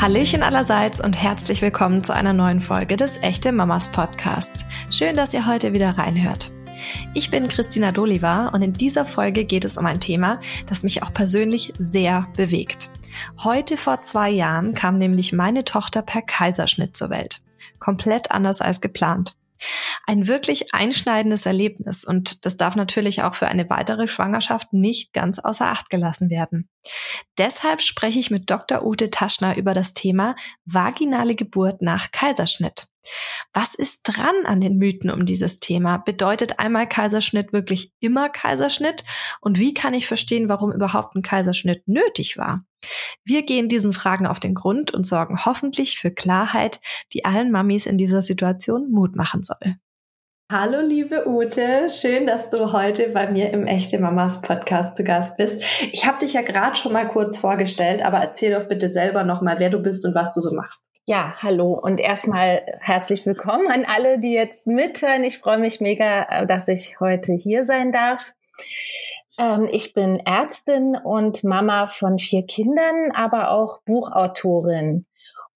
Hallöchen allerseits und herzlich willkommen zu einer neuen Folge des Echte Mamas Podcasts. Schön, dass ihr heute wieder reinhört. Ich bin Christina Doliva und in dieser Folge geht es um ein Thema, das mich auch persönlich sehr bewegt. Heute vor zwei Jahren kam nämlich meine Tochter per Kaiserschnitt zur Welt. Komplett anders als geplant. Ein wirklich einschneidendes Erlebnis und das darf natürlich auch für eine weitere Schwangerschaft nicht ganz außer Acht gelassen werden. Deshalb spreche ich mit Dr. Ute Taschner über das Thema vaginale Geburt nach Kaiserschnitt. Was ist dran an den Mythen um dieses Thema? Bedeutet einmal Kaiserschnitt wirklich immer Kaiserschnitt? Und wie kann ich verstehen, warum überhaupt ein Kaiserschnitt nötig war? Wir gehen diesen Fragen auf den Grund und sorgen hoffentlich für Klarheit, die allen Mamis in dieser Situation Mut machen soll. Hallo liebe Ute, schön, dass du heute bei mir im Echte Mamas Podcast zu Gast bist. Ich habe dich ja gerade schon mal kurz vorgestellt, aber erzähl doch bitte selber nochmal, wer du bist und was du so machst. Ja, hallo und erstmal herzlich willkommen an alle, die jetzt mithören. Ich freue mich mega, äh, dass ich heute hier sein darf. Ähm, ich bin Ärztin und Mama von vier Kindern, aber auch Buchautorin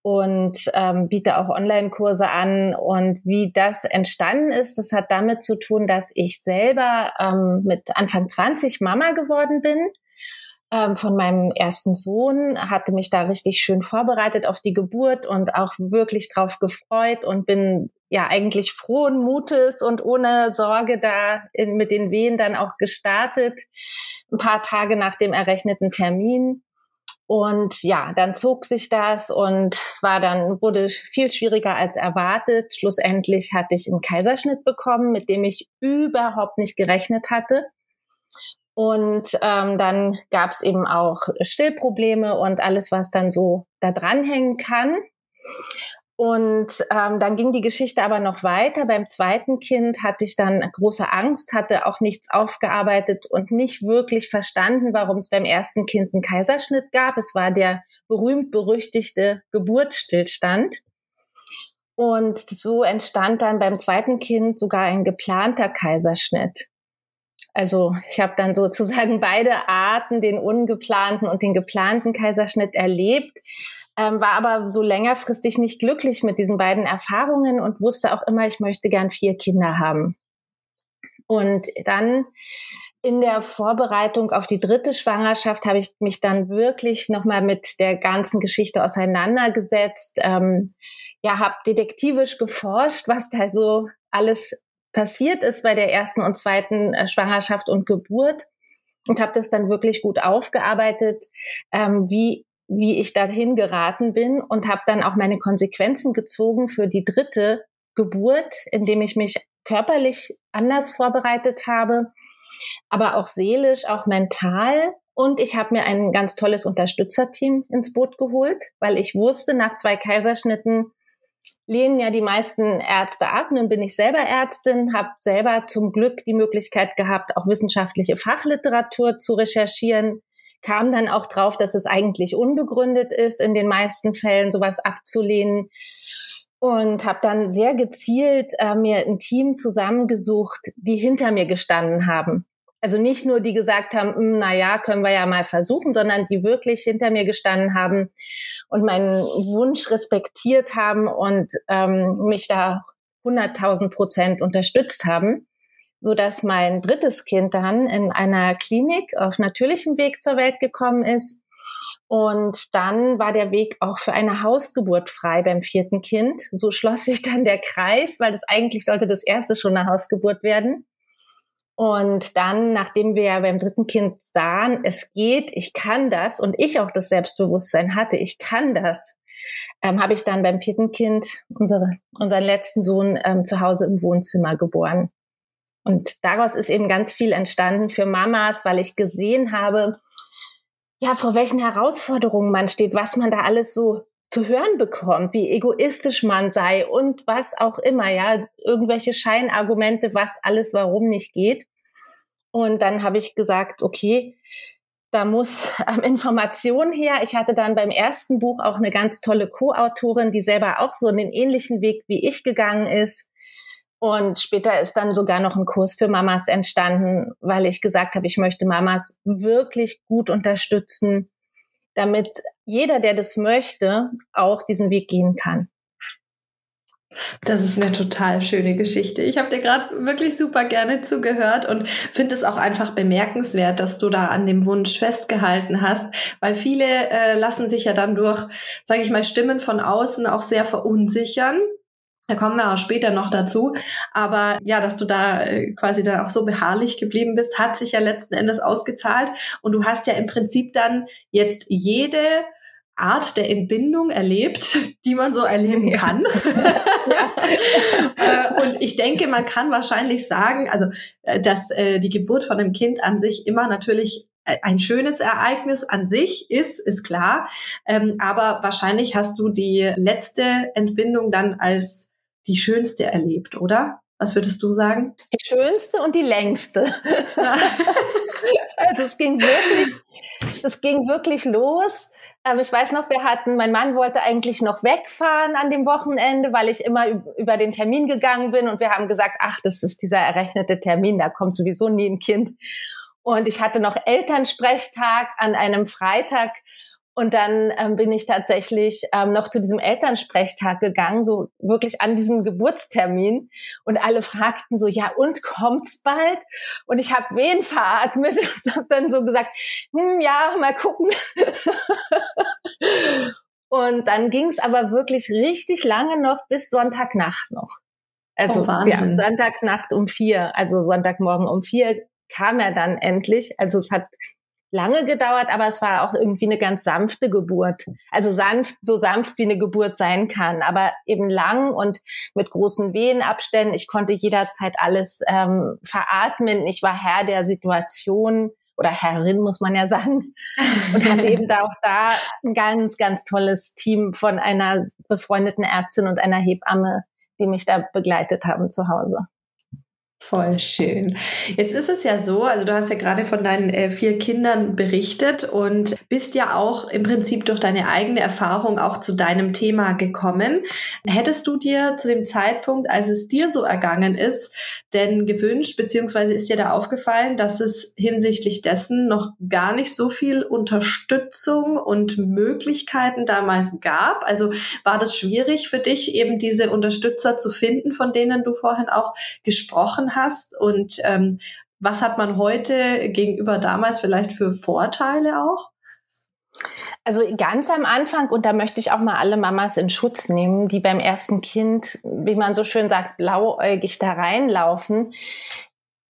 und ähm, biete auch Online-Kurse an. Und wie das entstanden ist, das hat damit zu tun, dass ich selber ähm, mit Anfang 20 Mama geworden bin ähm, von meinem ersten Sohn, hatte mich da richtig schön vorbereitet auf die Geburt und auch wirklich drauf gefreut und bin ja eigentlich frohen Mutes und ohne Sorge da in, mit den Wehen dann auch gestartet, ein paar Tage nach dem errechneten Termin. Und ja, dann zog sich das und es war dann, wurde viel schwieriger als erwartet. Schlussendlich hatte ich einen Kaiserschnitt bekommen, mit dem ich überhaupt nicht gerechnet hatte. Und ähm, dann gab es eben auch Stillprobleme und alles, was dann so da dranhängen kann. Und ähm, dann ging die Geschichte aber noch weiter. Beim zweiten Kind hatte ich dann große Angst, hatte auch nichts aufgearbeitet und nicht wirklich verstanden, warum es beim ersten Kind einen Kaiserschnitt gab. Es war der berühmt-berüchtigte Geburtsstillstand. Und so entstand dann beim zweiten Kind sogar ein geplanter Kaiserschnitt. Also ich habe dann sozusagen beide Arten, den ungeplanten und den geplanten Kaiserschnitt erlebt, ähm, war aber so längerfristig nicht glücklich mit diesen beiden Erfahrungen und wusste auch immer, ich möchte gern vier Kinder haben. Und dann in der Vorbereitung auf die dritte Schwangerschaft habe ich mich dann wirklich nochmal mit der ganzen Geschichte auseinandergesetzt. Ähm, ja, habe detektivisch geforscht, was da so alles passiert ist bei der ersten und zweiten äh, Schwangerschaft und Geburt und habe das dann wirklich gut aufgearbeitet, ähm, wie wie ich dahin geraten bin und habe dann auch meine Konsequenzen gezogen für die dritte Geburt, indem ich mich körperlich anders vorbereitet habe, aber auch seelisch, auch mental. Und ich habe mir ein ganz tolles Unterstützerteam ins Boot geholt, weil ich wusste, nach zwei Kaiserschnitten lehnen ja die meisten Ärzte ab. Nun bin ich selber Ärztin, habe selber zum Glück die Möglichkeit gehabt, auch wissenschaftliche Fachliteratur zu recherchieren, kam dann auch drauf, dass es eigentlich unbegründet ist, in den meisten Fällen sowas abzulehnen und habe dann sehr gezielt äh, mir ein Team zusammengesucht, die hinter mir gestanden haben. Also nicht nur die gesagt haben, hm, na ja, können wir ja mal versuchen, sondern die wirklich hinter mir gestanden haben und meinen Wunsch respektiert haben und ähm, mich da 100.000 Prozent unterstützt haben, so dass mein drittes Kind dann in einer Klinik auf natürlichem Weg zur Welt gekommen ist. Und dann war der Weg auch für eine Hausgeburt frei beim vierten Kind. So schloss sich dann der Kreis, weil das eigentlich sollte das erste schon eine Hausgeburt werden. Und dann, nachdem wir ja beim dritten Kind sahen, es geht, ich kann das und ich auch das Selbstbewusstsein hatte, ich kann das, ähm, habe ich dann beim vierten Kind unsere, unseren letzten Sohn ähm, zu Hause im Wohnzimmer geboren. Und daraus ist eben ganz viel entstanden für Mamas, weil ich gesehen habe, ja, vor welchen Herausforderungen man steht, was man da alles so zu hören bekommt, wie egoistisch man sei und was auch immer, ja, irgendwelche Scheinargumente, was alles warum nicht geht. Und dann habe ich gesagt, okay, da muss ähm, Information her. Ich hatte dann beim ersten Buch auch eine ganz tolle Co-Autorin, die selber auch so einen ähnlichen Weg wie ich gegangen ist. Und später ist dann sogar noch ein Kurs für Mamas entstanden, weil ich gesagt habe, ich möchte Mamas wirklich gut unterstützen, damit jeder, der das möchte, auch diesen Weg gehen kann. Das ist eine total schöne Geschichte. Ich habe dir gerade wirklich super gerne zugehört und finde es auch einfach bemerkenswert, dass du da an dem Wunsch festgehalten hast, weil viele äh, lassen sich ja dann durch, sage ich mal, Stimmen von außen auch sehr verunsichern. Da kommen wir auch später noch dazu. Aber ja, dass du da äh, quasi dann auch so beharrlich geblieben bist, hat sich ja letzten Endes ausgezahlt. Und du hast ja im Prinzip dann jetzt jede Art der Entbindung erlebt, die man so erleben kann. Ja. Äh, und ich denke, man kann wahrscheinlich sagen, also, äh, dass die Geburt von einem Kind an sich immer natürlich ein schönes Ereignis an sich ist, ist klar. Ähm, aber wahrscheinlich hast du die letzte Entbindung dann als die schönste erlebt, oder? Was würdest du sagen? Die schönste und die längste. also es ging wirklich, es ging wirklich los. Aber ich weiß noch, wir hatten, mein Mann wollte eigentlich noch wegfahren an dem Wochenende, weil ich immer über den Termin gegangen bin und wir haben gesagt, ach, das ist dieser errechnete Termin, da kommt sowieso nie ein Kind. Und ich hatte noch Elternsprechtag an einem Freitag und dann ähm, bin ich tatsächlich ähm, noch zu diesem Elternsprechtag gegangen, so wirklich an diesem Geburtstermin. Und alle fragten so, ja, und kommt's bald? Und ich habe wen veratmet und habe dann so gesagt, hm, ja, mal gucken. und dann ging es aber wirklich richtig lange noch bis Sonntagnacht noch. Also oh, ja, Sonntagnacht um vier, also Sonntagmorgen um vier kam er dann endlich. Also es hat lange gedauert, aber es war auch irgendwie eine ganz sanfte Geburt. Also sanft, so sanft wie eine Geburt sein kann, aber eben lang und mit großen Wehenabständen. Ich konnte jederzeit alles ähm, veratmen. Ich war Herr der Situation oder Herrin, muss man ja sagen. Und hatte eben da auch da ein ganz, ganz tolles Team von einer befreundeten Ärztin und einer Hebamme, die mich da begleitet haben zu Hause. Voll schön. Jetzt ist es ja so, also du hast ja gerade von deinen äh, vier Kindern berichtet und bist ja auch im Prinzip durch deine eigene Erfahrung auch zu deinem Thema gekommen. Hättest du dir zu dem Zeitpunkt, als es dir so ergangen ist, denn gewünscht, beziehungsweise ist dir da aufgefallen, dass es hinsichtlich dessen noch gar nicht so viel Unterstützung und Möglichkeiten damals gab? Also war das schwierig für dich, eben diese Unterstützer zu finden, von denen du vorhin auch gesprochen hast und ähm, was hat man heute gegenüber damals vielleicht für Vorteile auch? Also ganz am Anfang, und da möchte ich auch mal alle Mamas in Schutz nehmen, die beim ersten Kind, wie man so schön sagt, blauäugig da reinlaufen.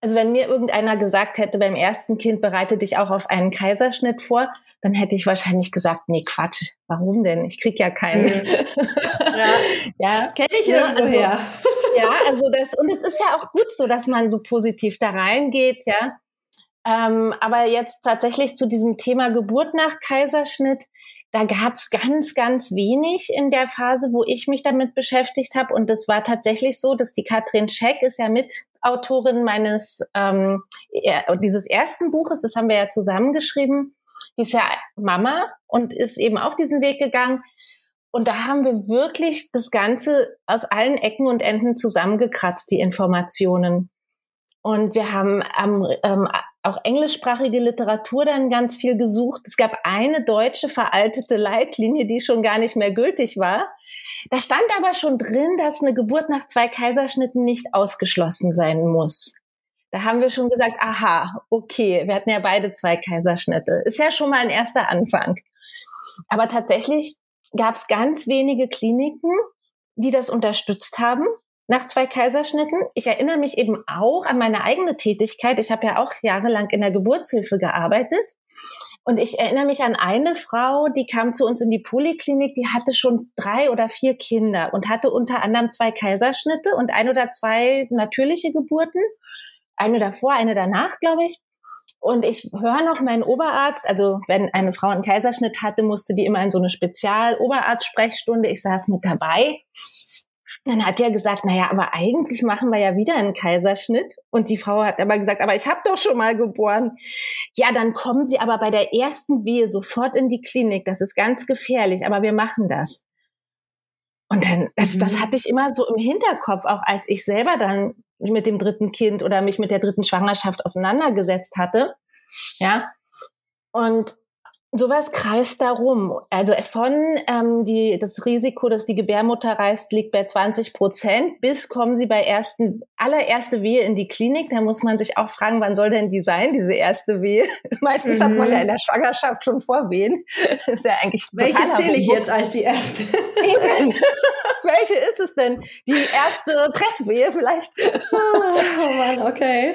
Also wenn mir irgendeiner gesagt hätte, beim ersten Kind bereite dich auch auf einen Kaiserschnitt vor, dann hätte ich wahrscheinlich gesagt, nee, Quatsch, warum denn? Ich krieg ja keinen. Mhm. ja, ja. kenne ich ja, irgendwoher. Also, ja, also das, und es ist ja auch gut so, dass man so positiv da reingeht, ja. Ähm, aber jetzt tatsächlich zu diesem Thema Geburt nach Kaiserschnitt, da gab es ganz, ganz wenig in der Phase, wo ich mich damit beschäftigt habe. Und es war tatsächlich so, dass die Katrin Scheck ist ja Mitautorin meines ähm, dieses ersten Buches, das haben wir ja zusammengeschrieben. Die ist ja Mama und ist eben auch diesen Weg gegangen. Und da haben wir wirklich das Ganze aus allen Ecken und Enden zusammengekratzt, die Informationen. Und wir haben ähm, ähm, auch englischsprachige Literatur dann ganz viel gesucht. Es gab eine deutsche veraltete Leitlinie, die schon gar nicht mehr gültig war. Da stand aber schon drin, dass eine Geburt nach zwei Kaiserschnitten nicht ausgeschlossen sein muss. Da haben wir schon gesagt, aha, okay, wir hatten ja beide zwei Kaiserschnitte. Ist ja schon mal ein erster Anfang. Aber tatsächlich gab es ganz wenige Kliniken, die das unterstützt haben nach zwei Kaiserschnitten. Ich erinnere mich eben auch an meine eigene Tätigkeit. Ich habe ja auch jahrelang in der Geburtshilfe gearbeitet. Und ich erinnere mich an eine Frau, die kam zu uns in die Poliklinik, die hatte schon drei oder vier Kinder und hatte unter anderem zwei Kaiserschnitte und ein oder zwei natürliche Geburten. Eine davor, eine danach, glaube ich. Und ich höre noch meinen Oberarzt, also wenn eine Frau einen Kaiserschnitt hatte, musste die immer in so eine Spezial-Oberarzt-Sprechstunde. Ich saß mit dabei. Dann hat er gesagt, naja, aber eigentlich machen wir ja wieder einen Kaiserschnitt. Und die Frau hat aber gesagt, aber ich habe doch schon mal geboren. Ja, dann kommen Sie aber bei der ersten Wehe sofort in die Klinik. Das ist ganz gefährlich, aber wir machen das. Und dann, das, das mhm. hatte ich immer so im Hinterkopf, auch als ich selber dann mit dem dritten Kind oder mich mit der dritten Schwangerschaft auseinandergesetzt hatte. Ja. Und Sowas kreist darum. Also von ähm, die, das Risiko, dass die Gebärmutter reißt, liegt bei 20 Prozent. Bis kommen sie bei ersten, allererste Wehe in die Klinik. Da muss man sich auch fragen, wann soll denn die sein, diese erste Wehe? Meistens mhm. hat man ja mhm. in der Schwangerschaft schon Vorwehen. ist ja eigentlich Welche zähle ich jetzt als die erste? Welche ist es denn? Die erste Presswehe vielleicht? oh Mann, okay.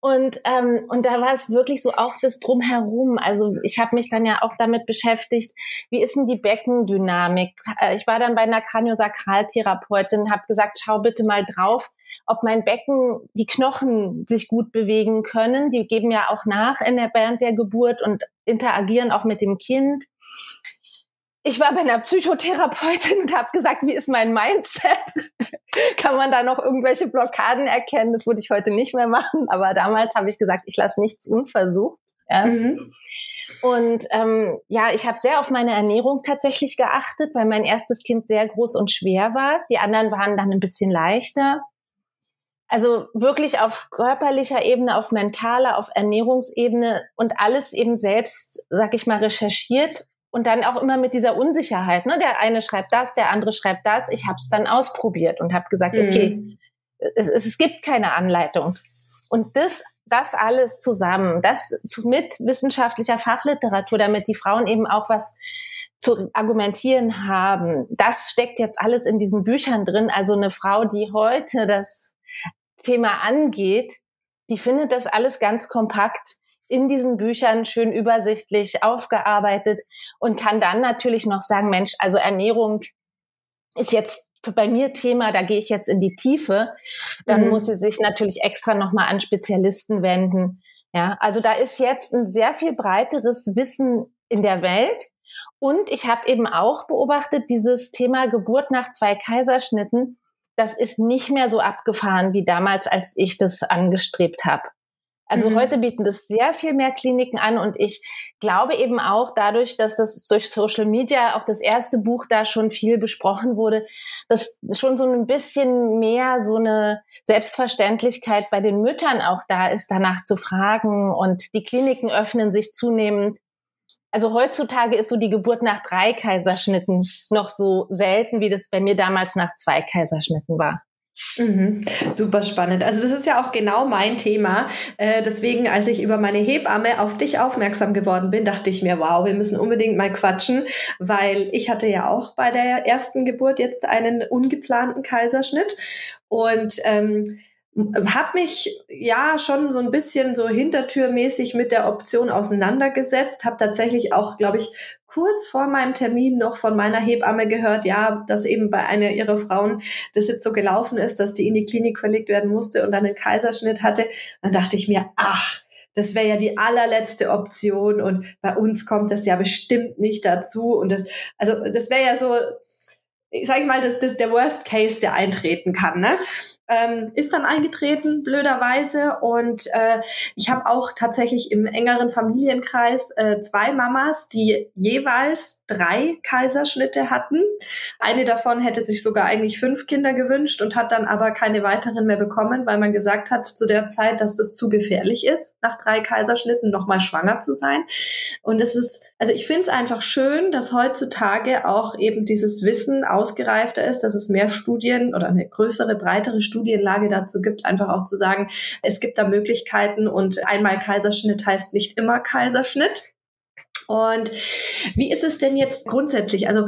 Und, ähm, und da war es wirklich so auch das Drumherum. Also ich habe mich dann ja auch damit beschäftigt, wie ist denn die Beckendynamik? Äh, ich war dann bei einer Kraniosakraltherapeutin, habe gesagt, schau bitte mal drauf, ob mein Becken, die Knochen sich gut bewegen können. Die geben ja auch nach in der, während der Geburt und interagieren auch mit dem Kind. Ich war bei einer Psychotherapeutin und habe gesagt, wie ist mein Mindset? Kann man da noch irgendwelche Blockaden erkennen? Das würde ich heute nicht mehr machen, aber damals habe ich gesagt, ich lasse nichts unversucht. Ja. Mhm. Und ähm, ja, ich habe sehr auf meine Ernährung tatsächlich geachtet, weil mein erstes Kind sehr groß und schwer war. Die anderen waren dann ein bisschen leichter. Also wirklich auf körperlicher Ebene, auf mentaler, auf Ernährungsebene und alles eben selbst, sag ich mal, recherchiert und dann auch immer mit dieser Unsicherheit. Ne? Der eine schreibt das, der andere schreibt das. Ich habe es dann ausprobiert und habe gesagt, mhm. okay, es, es gibt keine Anleitung. Und das das alles zusammen, das mit wissenschaftlicher Fachliteratur, damit die Frauen eben auch was zu argumentieren haben. Das steckt jetzt alles in diesen Büchern drin. Also eine Frau, die heute das Thema angeht, die findet das alles ganz kompakt in diesen Büchern schön übersichtlich aufgearbeitet und kann dann natürlich noch sagen, Mensch, also Ernährung ist jetzt bei mir Thema, da gehe ich jetzt in die Tiefe, dann mhm. muss sie sich natürlich extra nochmal an Spezialisten wenden. Ja, also da ist jetzt ein sehr viel breiteres Wissen in der Welt. Und ich habe eben auch beobachtet, dieses Thema Geburt nach zwei Kaiserschnitten, das ist nicht mehr so abgefahren wie damals, als ich das angestrebt habe. Also mhm. heute bieten das sehr viel mehr Kliniken an und ich glaube eben auch dadurch, dass das durch Social Media auch das erste Buch da schon viel besprochen wurde, dass schon so ein bisschen mehr so eine Selbstverständlichkeit bei den Müttern auch da ist, danach zu fragen und die Kliniken öffnen sich zunehmend. Also heutzutage ist so die Geburt nach drei Kaiserschnitten noch so selten, wie das bei mir damals nach zwei Kaiserschnitten war. Mhm. Super spannend. Also das ist ja auch genau mein Thema. Äh, deswegen, als ich über meine Hebamme auf dich aufmerksam geworden bin, dachte ich mir, wow, wir müssen unbedingt mal quatschen, weil ich hatte ja auch bei der ersten Geburt jetzt einen ungeplanten Kaiserschnitt und ähm, habe mich ja schon so ein bisschen so hintertürmäßig mit der Option auseinandergesetzt, habe tatsächlich auch, glaube ich, kurz vor meinem Termin noch von meiner Hebamme gehört, ja, dass eben bei einer ihrer Frauen das jetzt so gelaufen ist, dass die in die Klinik verlegt werden musste und dann einen Kaiserschnitt hatte. Dann dachte ich mir, ach, das wäre ja die allerletzte Option und bei uns kommt das ja bestimmt nicht dazu und das, also das wäre ja so, sag ich mal, das, das der Worst Case, der eintreten kann, ne? Ähm, ist dann eingetreten, blöderweise. Und äh, ich habe auch tatsächlich im engeren Familienkreis äh, zwei Mamas, die jeweils drei Kaiserschnitte hatten. Eine davon hätte sich sogar eigentlich fünf Kinder gewünscht und hat dann aber keine weiteren mehr bekommen, weil man gesagt hat zu der Zeit, dass das zu gefährlich ist, nach drei Kaiserschnitten nochmal schwanger zu sein. Und es ist, also ich finde es einfach schön, dass heutzutage auch eben dieses Wissen ausgereifter ist, dass es mehr Studien oder eine größere, breitere Studie Studienlage dazu gibt, einfach auch zu sagen, es gibt da Möglichkeiten und einmal Kaiserschnitt heißt nicht immer Kaiserschnitt. Und wie ist es denn jetzt grundsätzlich? Also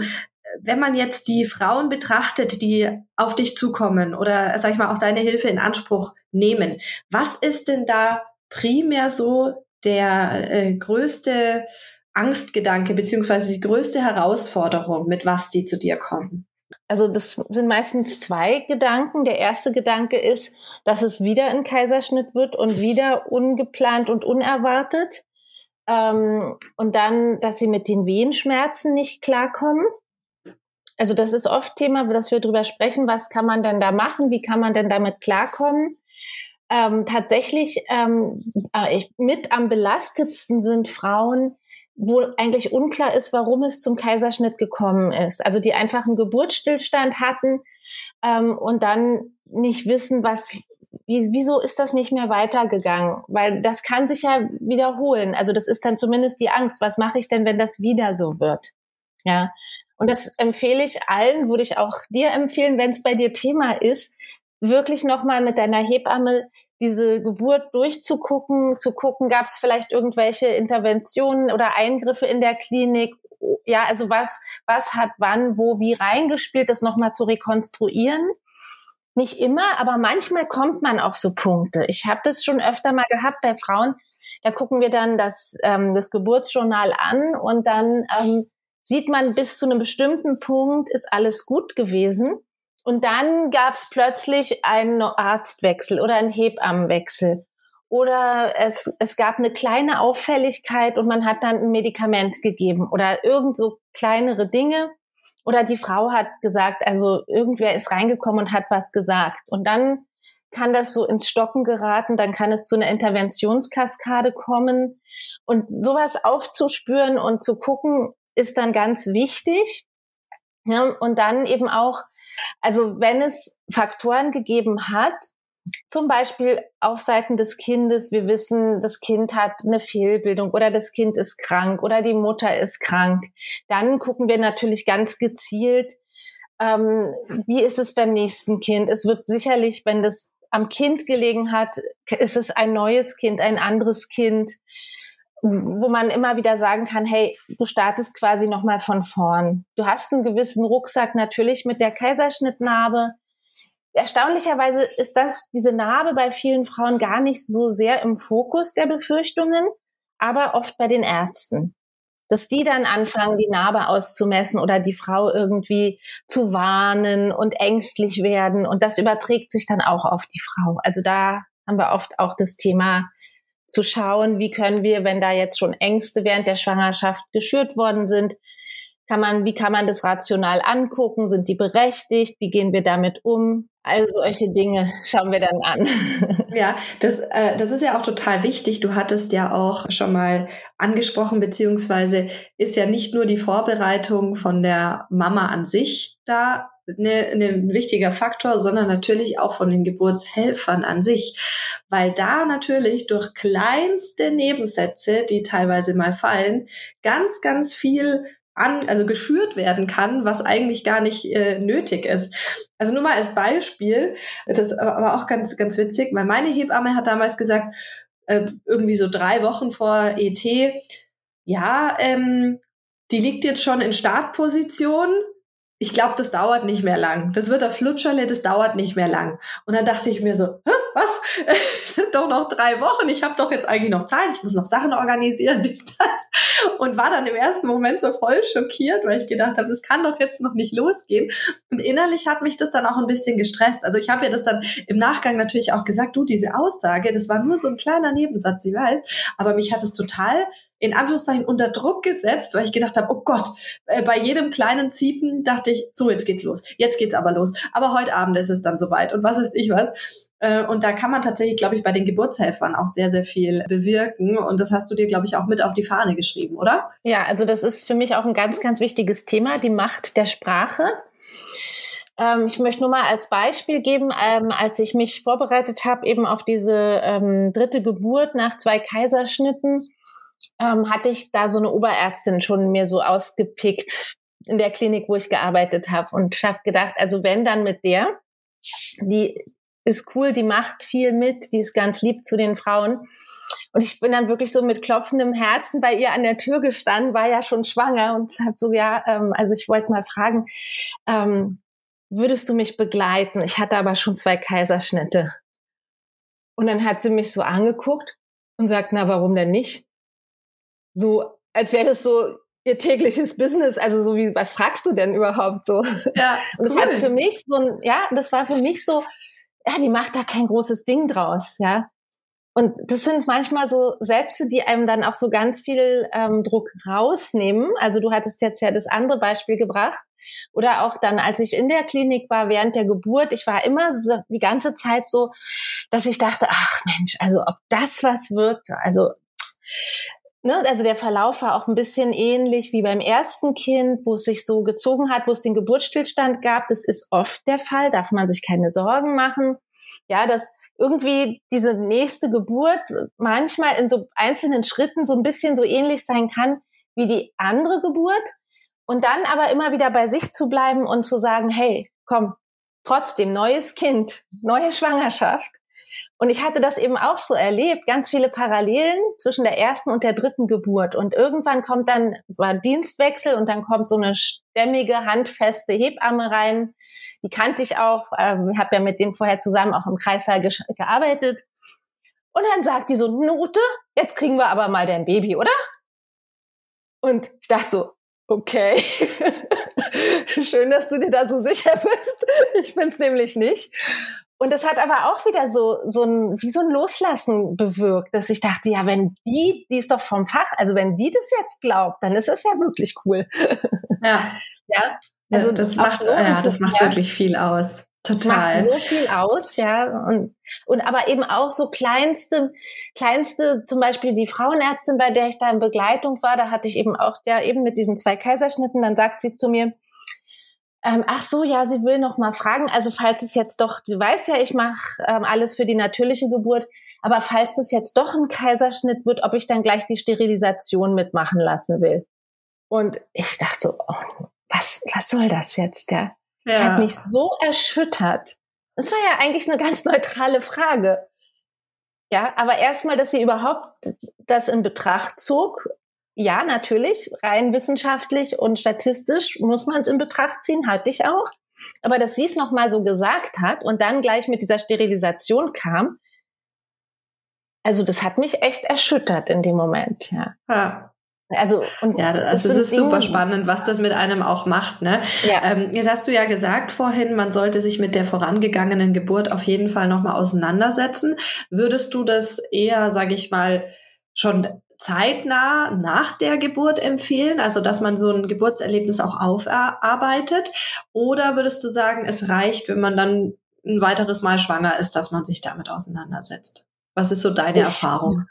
wenn man jetzt die Frauen betrachtet, die auf dich zukommen oder sag ich mal auch deine Hilfe in Anspruch nehmen, was ist denn da primär so der äh, größte Angstgedanke beziehungsweise die größte Herausforderung, mit was die zu dir kommen? Also das sind meistens zwei Gedanken. Der erste Gedanke ist, dass es wieder ein Kaiserschnitt wird und wieder ungeplant und unerwartet. Ähm, und dann, dass sie mit den Wehenschmerzen nicht klarkommen. Also das ist oft Thema, dass wir drüber sprechen, was kann man denn da machen, wie kann man denn damit klarkommen. Ähm, tatsächlich ähm, äh, mit am belastetsten sind Frauen, wo eigentlich unklar ist, warum es zum Kaiserschnitt gekommen ist. Also die einfach einen Geburtsstillstand hatten ähm, und dann nicht wissen, was wie, wieso ist das nicht mehr weitergegangen? Weil das kann sich ja wiederholen. Also das ist dann zumindest die Angst. Was mache ich denn, wenn das wieder so wird? Ja. Und das empfehle ich allen, würde ich auch dir empfehlen, wenn es bei dir Thema ist, wirklich nochmal mit deiner Hebamme diese Geburt durchzugucken, zu gucken, gab es vielleicht irgendwelche Interventionen oder Eingriffe in der Klinik ja, also was, was hat wann, wo, wie reingespielt, das nochmal zu rekonstruieren. Nicht immer, aber manchmal kommt man auf so Punkte. Ich habe das schon öfter mal gehabt bei Frauen. Da gucken wir dann das, ähm, das Geburtsjournal an und dann ähm, sieht man bis zu einem bestimmten Punkt ist alles gut gewesen. Und dann gab es plötzlich einen Arztwechsel oder einen Hebammenwechsel oder es, es gab eine kleine Auffälligkeit und man hat dann ein Medikament gegeben oder irgend so kleinere Dinge. Oder die Frau hat gesagt, also irgendwer ist reingekommen und hat was gesagt. Und dann kann das so ins Stocken geraten, dann kann es zu einer Interventionskaskade kommen. Und sowas aufzuspüren und zu gucken, ist dann ganz wichtig. Ja, und dann eben auch, also wenn es Faktoren gegeben hat, zum Beispiel auf Seiten des Kindes, wir wissen, das Kind hat eine Fehlbildung oder das Kind ist krank oder die Mutter ist krank. Dann gucken wir natürlich ganz gezielt, ähm, wie ist es beim nächsten Kind. Es wird sicherlich, wenn das am Kind gelegen hat, ist es ein neues Kind, ein anderes Kind, wo man immer wieder sagen kann, hey, du startest quasi nochmal von vorn. Du hast einen gewissen Rucksack natürlich mit der Kaiserschnittnarbe erstaunlicherweise ist das, diese Narbe bei vielen Frauen gar nicht so sehr im Fokus der Befürchtungen, aber oft bei den Ärzten. Dass die dann anfangen, die Narbe auszumessen oder die Frau irgendwie zu warnen und ängstlich werden. Und das überträgt sich dann auch auf die Frau. Also da haben wir oft auch das Thema zu schauen, wie können wir, wenn da jetzt schon Ängste während der Schwangerschaft geschürt worden sind, kann man, wie kann man das rational angucken? Sind die berechtigt? Wie gehen wir damit um? All solche Dinge schauen wir dann an. Ja, das, äh, das ist ja auch total wichtig. Du hattest ja auch schon mal angesprochen, beziehungsweise ist ja nicht nur die Vorbereitung von der Mama an sich da ne, ne, ein wichtiger Faktor, sondern natürlich auch von den Geburtshelfern an sich, weil da natürlich durch kleinste Nebensätze, die teilweise mal fallen, ganz, ganz viel an, also geschürt werden kann, was eigentlich gar nicht äh, nötig ist. Also nur mal als Beispiel, das ist aber auch ganz, ganz witzig, weil meine Hebamme hat damals gesagt, äh, irgendwie so drei Wochen vor ET, ja, ähm, die liegt jetzt schon in Startposition. Ich glaube, das dauert nicht mehr lang. Das wird der Flutscherle, das dauert nicht mehr lang. Und dann dachte ich mir so, was? sind doch noch drei Wochen. Ich habe doch jetzt eigentlich noch Zeit. Ich muss noch Sachen organisieren, dies, das. Und war dann im ersten Moment so voll schockiert, weil ich gedacht habe, das kann doch jetzt noch nicht losgehen. Und innerlich hat mich das dann auch ein bisschen gestresst. Also ich habe ja das dann im Nachgang natürlich auch gesagt, du, diese Aussage, das war nur so ein kleiner Nebensatz, sie weiß. Aber mich hat es total in Anführungszeichen unter Druck gesetzt, weil ich gedacht habe, oh Gott, äh, bei jedem kleinen Ziepen dachte ich, so jetzt geht's los, jetzt geht's aber los. Aber heute Abend ist es dann soweit und was ist ich was. Äh, und da kann man tatsächlich, glaube ich, bei den Geburtshelfern auch sehr, sehr viel bewirken. Und das hast du dir, glaube ich, auch mit auf die Fahne geschrieben, oder? Ja, also das ist für mich auch ein ganz, ganz wichtiges Thema, die Macht der Sprache. Ähm, ich möchte nur mal als Beispiel geben, ähm, als ich mich vorbereitet habe eben auf diese ähm, dritte Geburt nach zwei Kaiserschnitten, ähm, hatte ich da so eine Oberärztin schon mir so ausgepickt in der Klinik, wo ich gearbeitet habe und habe gedacht, also wenn dann mit der, die ist cool, die macht viel mit, die ist ganz lieb zu den Frauen. Und ich bin dann wirklich so mit klopfendem Herzen bei ihr an der Tür gestanden, war ja schon schwanger und habe so, ja, ähm, also ich wollte mal fragen, ähm, würdest du mich begleiten? Ich hatte aber schon zwei Kaiserschnitte. Und dann hat sie mich so angeguckt und sagt, na, warum denn nicht? So, als wäre das so ihr tägliches Business, also so wie, was fragst du denn überhaupt so? Ja, und das cool. war für mich so ein, ja, das war für mich so, ja, die macht da kein großes Ding draus, ja. Und das sind manchmal so Sätze, die einem dann auch so ganz viel ähm, Druck rausnehmen. Also du hattest jetzt ja das andere Beispiel gebracht. Oder auch dann, als ich in der Klinik war während der Geburt, ich war immer so die ganze Zeit so, dass ich dachte, ach Mensch, also ob das was wird, also Ne, also der Verlauf war auch ein bisschen ähnlich wie beim ersten Kind, wo es sich so gezogen hat, wo es den Geburtsstillstand gab. Das ist oft der Fall, darf man sich keine Sorgen machen. Ja, das irgendwie diese nächste Geburt manchmal in so einzelnen Schritten so ein bisschen so ähnlich sein kann wie die andere Geburt und dann aber immer wieder bei sich zu bleiben und zu sagen, hey, komm, trotzdem neues Kind, neue Schwangerschaft. Und ich hatte das eben auch so erlebt, ganz viele Parallelen zwischen der ersten und der dritten Geburt. Und irgendwann kommt dann, es war Dienstwechsel und dann kommt so eine stämmige, handfeste Hebamme rein. Die kannte ich auch, ähm, habe ja mit denen vorher zusammen auch im Kreissaal ge gearbeitet. Und dann sagt die so, Note, jetzt kriegen wir aber mal dein Baby, oder? Und ich dachte so, okay, schön, dass du dir da so sicher bist. Ich bin's nämlich nicht. Und das hat aber auch wieder so, so ein, wie so ein Loslassen bewirkt, dass ich dachte, ja, wenn die, die ist doch vom Fach, also wenn die das jetzt glaubt, dann ist es ja wirklich cool. Ja. ja. Also das macht, so ja, das macht wirklich viel aus. Total. Macht so viel aus, ja. Und, und aber eben auch so kleinste, kleinste, zum Beispiel die Frauenärztin, bei der ich da in Begleitung war, da hatte ich eben auch, ja, eben mit diesen zwei Kaiserschnitten, dann sagt sie zu mir, ähm, ach so, ja, sie will noch mal fragen. Also falls es jetzt doch, du weißt ja, ich mache ähm, alles für die natürliche Geburt, aber falls es jetzt doch ein Kaiserschnitt wird, ob ich dann gleich die Sterilisation mitmachen lassen will. Und ich dachte so, oh, was, was soll das jetzt, ja? Ja. Das hat mich so erschüttert. Das war ja eigentlich eine ganz neutrale Frage. Ja, aber erstmal, dass sie überhaupt das in Betracht zog, ja, natürlich, rein wissenschaftlich und statistisch muss man es in Betracht ziehen, hatte ich auch. Aber dass sie es nochmal so gesagt hat und dann gleich mit dieser Sterilisation kam, also das hat mich echt erschüttert in dem Moment, ja. ja. Also, und ja, also es ist Dinge, super spannend, was das mit einem auch macht. Ne? Ja. Ähm, jetzt hast du ja gesagt vorhin, man sollte sich mit der vorangegangenen Geburt auf jeden Fall nochmal auseinandersetzen. Würdest du das eher, sage ich mal, schon zeitnah nach der Geburt empfehlen, also dass man so ein Geburtserlebnis auch aufarbeitet? Oder würdest du sagen, es reicht, wenn man dann ein weiteres Mal schwanger ist, dass man sich damit auseinandersetzt? Was ist so deine ich, Erfahrung?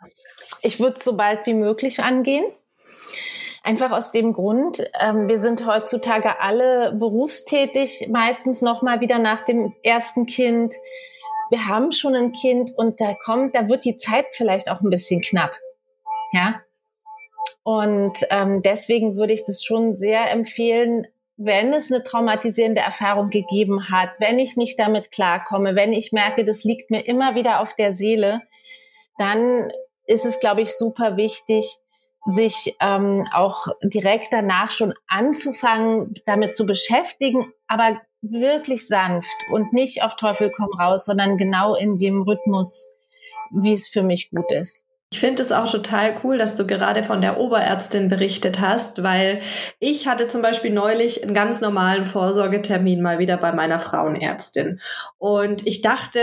Ich würde es so bald wie möglich angehen. Einfach aus dem Grund, ähm, wir sind heutzutage alle berufstätig, meistens noch mal wieder nach dem ersten Kind. Wir haben schon ein Kind und da kommt, da wird die Zeit vielleicht auch ein bisschen knapp. Ja. Und ähm, deswegen würde ich das schon sehr empfehlen, wenn es eine traumatisierende Erfahrung gegeben hat, wenn ich nicht damit klarkomme, wenn ich merke, das liegt mir immer wieder auf der Seele, dann ist es, glaube ich, super wichtig, sich ähm, auch direkt danach schon anzufangen, damit zu beschäftigen, aber wirklich sanft und nicht auf Teufel komm raus, sondern genau in dem Rhythmus, wie es für mich gut ist. Ich finde es auch total cool, dass du gerade von der Oberärztin berichtet hast, weil ich hatte zum Beispiel neulich einen ganz normalen Vorsorgetermin mal wieder bei meiner Frauenärztin. Und ich dachte,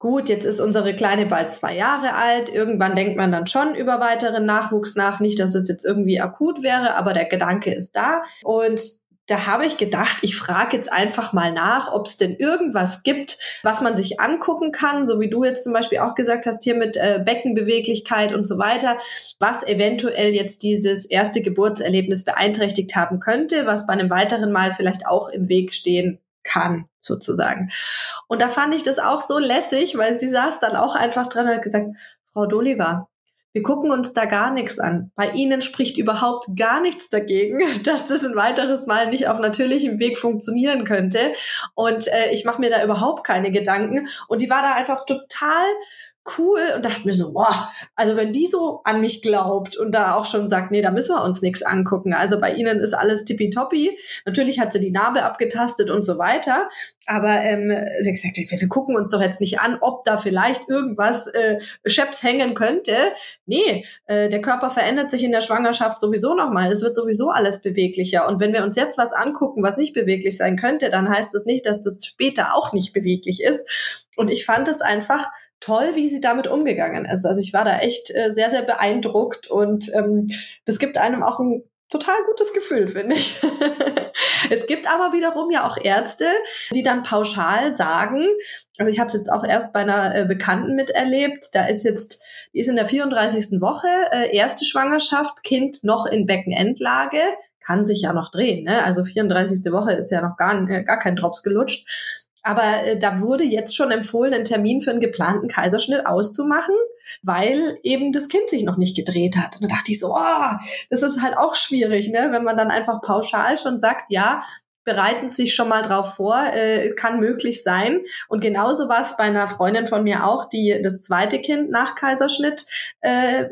gut, jetzt ist unsere Kleine bald zwei Jahre alt. Irgendwann denkt man dann schon über weiteren Nachwuchs nach. Nicht, dass es jetzt irgendwie akut wäre, aber der Gedanke ist da. Und da habe ich gedacht, ich frage jetzt einfach mal nach, ob es denn irgendwas gibt, was man sich angucken kann, so wie du jetzt zum Beispiel auch gesagt hast, hier mit äh, Beckenbeweglichkeit und so weiter, was eventuell jetzt dieses erste Geburtserlebnis beeinträchtigt haben könnte, was bei einem weiteren Mal vielleicht auch im Weg stehen kann, sozusagen. Und da fand ich das auch so lässig, weil sie saß dann auch einfach dran und hat gesagt, Frau Doliva, wir gucken uns da gar nichts an. Bei Ihnen spricht überhaupt gar nichts dagegen, dass das ein weiteres Mal nicht auf natürlichem Weg funktionieren könnte. Und äh, ich mache mir da überhaupt keine Gedanken. Und die war da einfach total cool und dachte mir so, boah, also wenn die so an mich glaubt und da auch schon sagt, nee, da müssen wir uns nichts angucken. Also bei ihnen ist alles tippitoppi. Natürlich hat sie die Narbe abgetastet und so weiter. Aber ähm, sie hat gesagt, wir, wir gucken uns doch jetzt nicht an, ob da vielleicht irgendwas äh, Scheps hängen könnte. Nee, äh, der Körper verändert sich in der Schwangerschaft sowieso nochmal. Es wird sowieso alles beweglicher. Und wenn wir uns jetzt was angucken, was nicht beweglich sein könnte, dann heißt es das nicht, dass das später auch nicht beweglich ist. Und ich fand es einfach toll, wie sie damit umgegangen ist. Also ich war da echt äh, sehr, sehr beeindruckt und ähm, das gibt einem auch ein total gutes Gefühl, finde ich. es gibt aber wiederum ja auch Ärzte, die dann pauschal sagen, also ich habe es jetzt auch erst bei einer äh, Bekannten miterlebt, da ist jetzt, die ist in der 34. Woche, äh, erste Schwangerschaft, Kind noch in Beckenendlage, kann sich ja noch drehen, ne? Also 34. Woche ist ja noch gar, äh, gar kein Drops gelutscht. Aber äh, da wurde jetzt schon empfohlen, einen Termin für einen geplanten Kaiserschnitt auszumachen, weil eben das Kind sich noch nicht gedreht hat. Und da dachte ich so, oh, das ist halt auch schwierig, ne? wenn man dann einfach pauschal schon sagt, ja, bereiten sich schon mal drauf vor, äh, kann möglich sein. Und genauso war es bei einer Freundin von mir auch, die das zweite Kind nach Kaiserschnitt äh,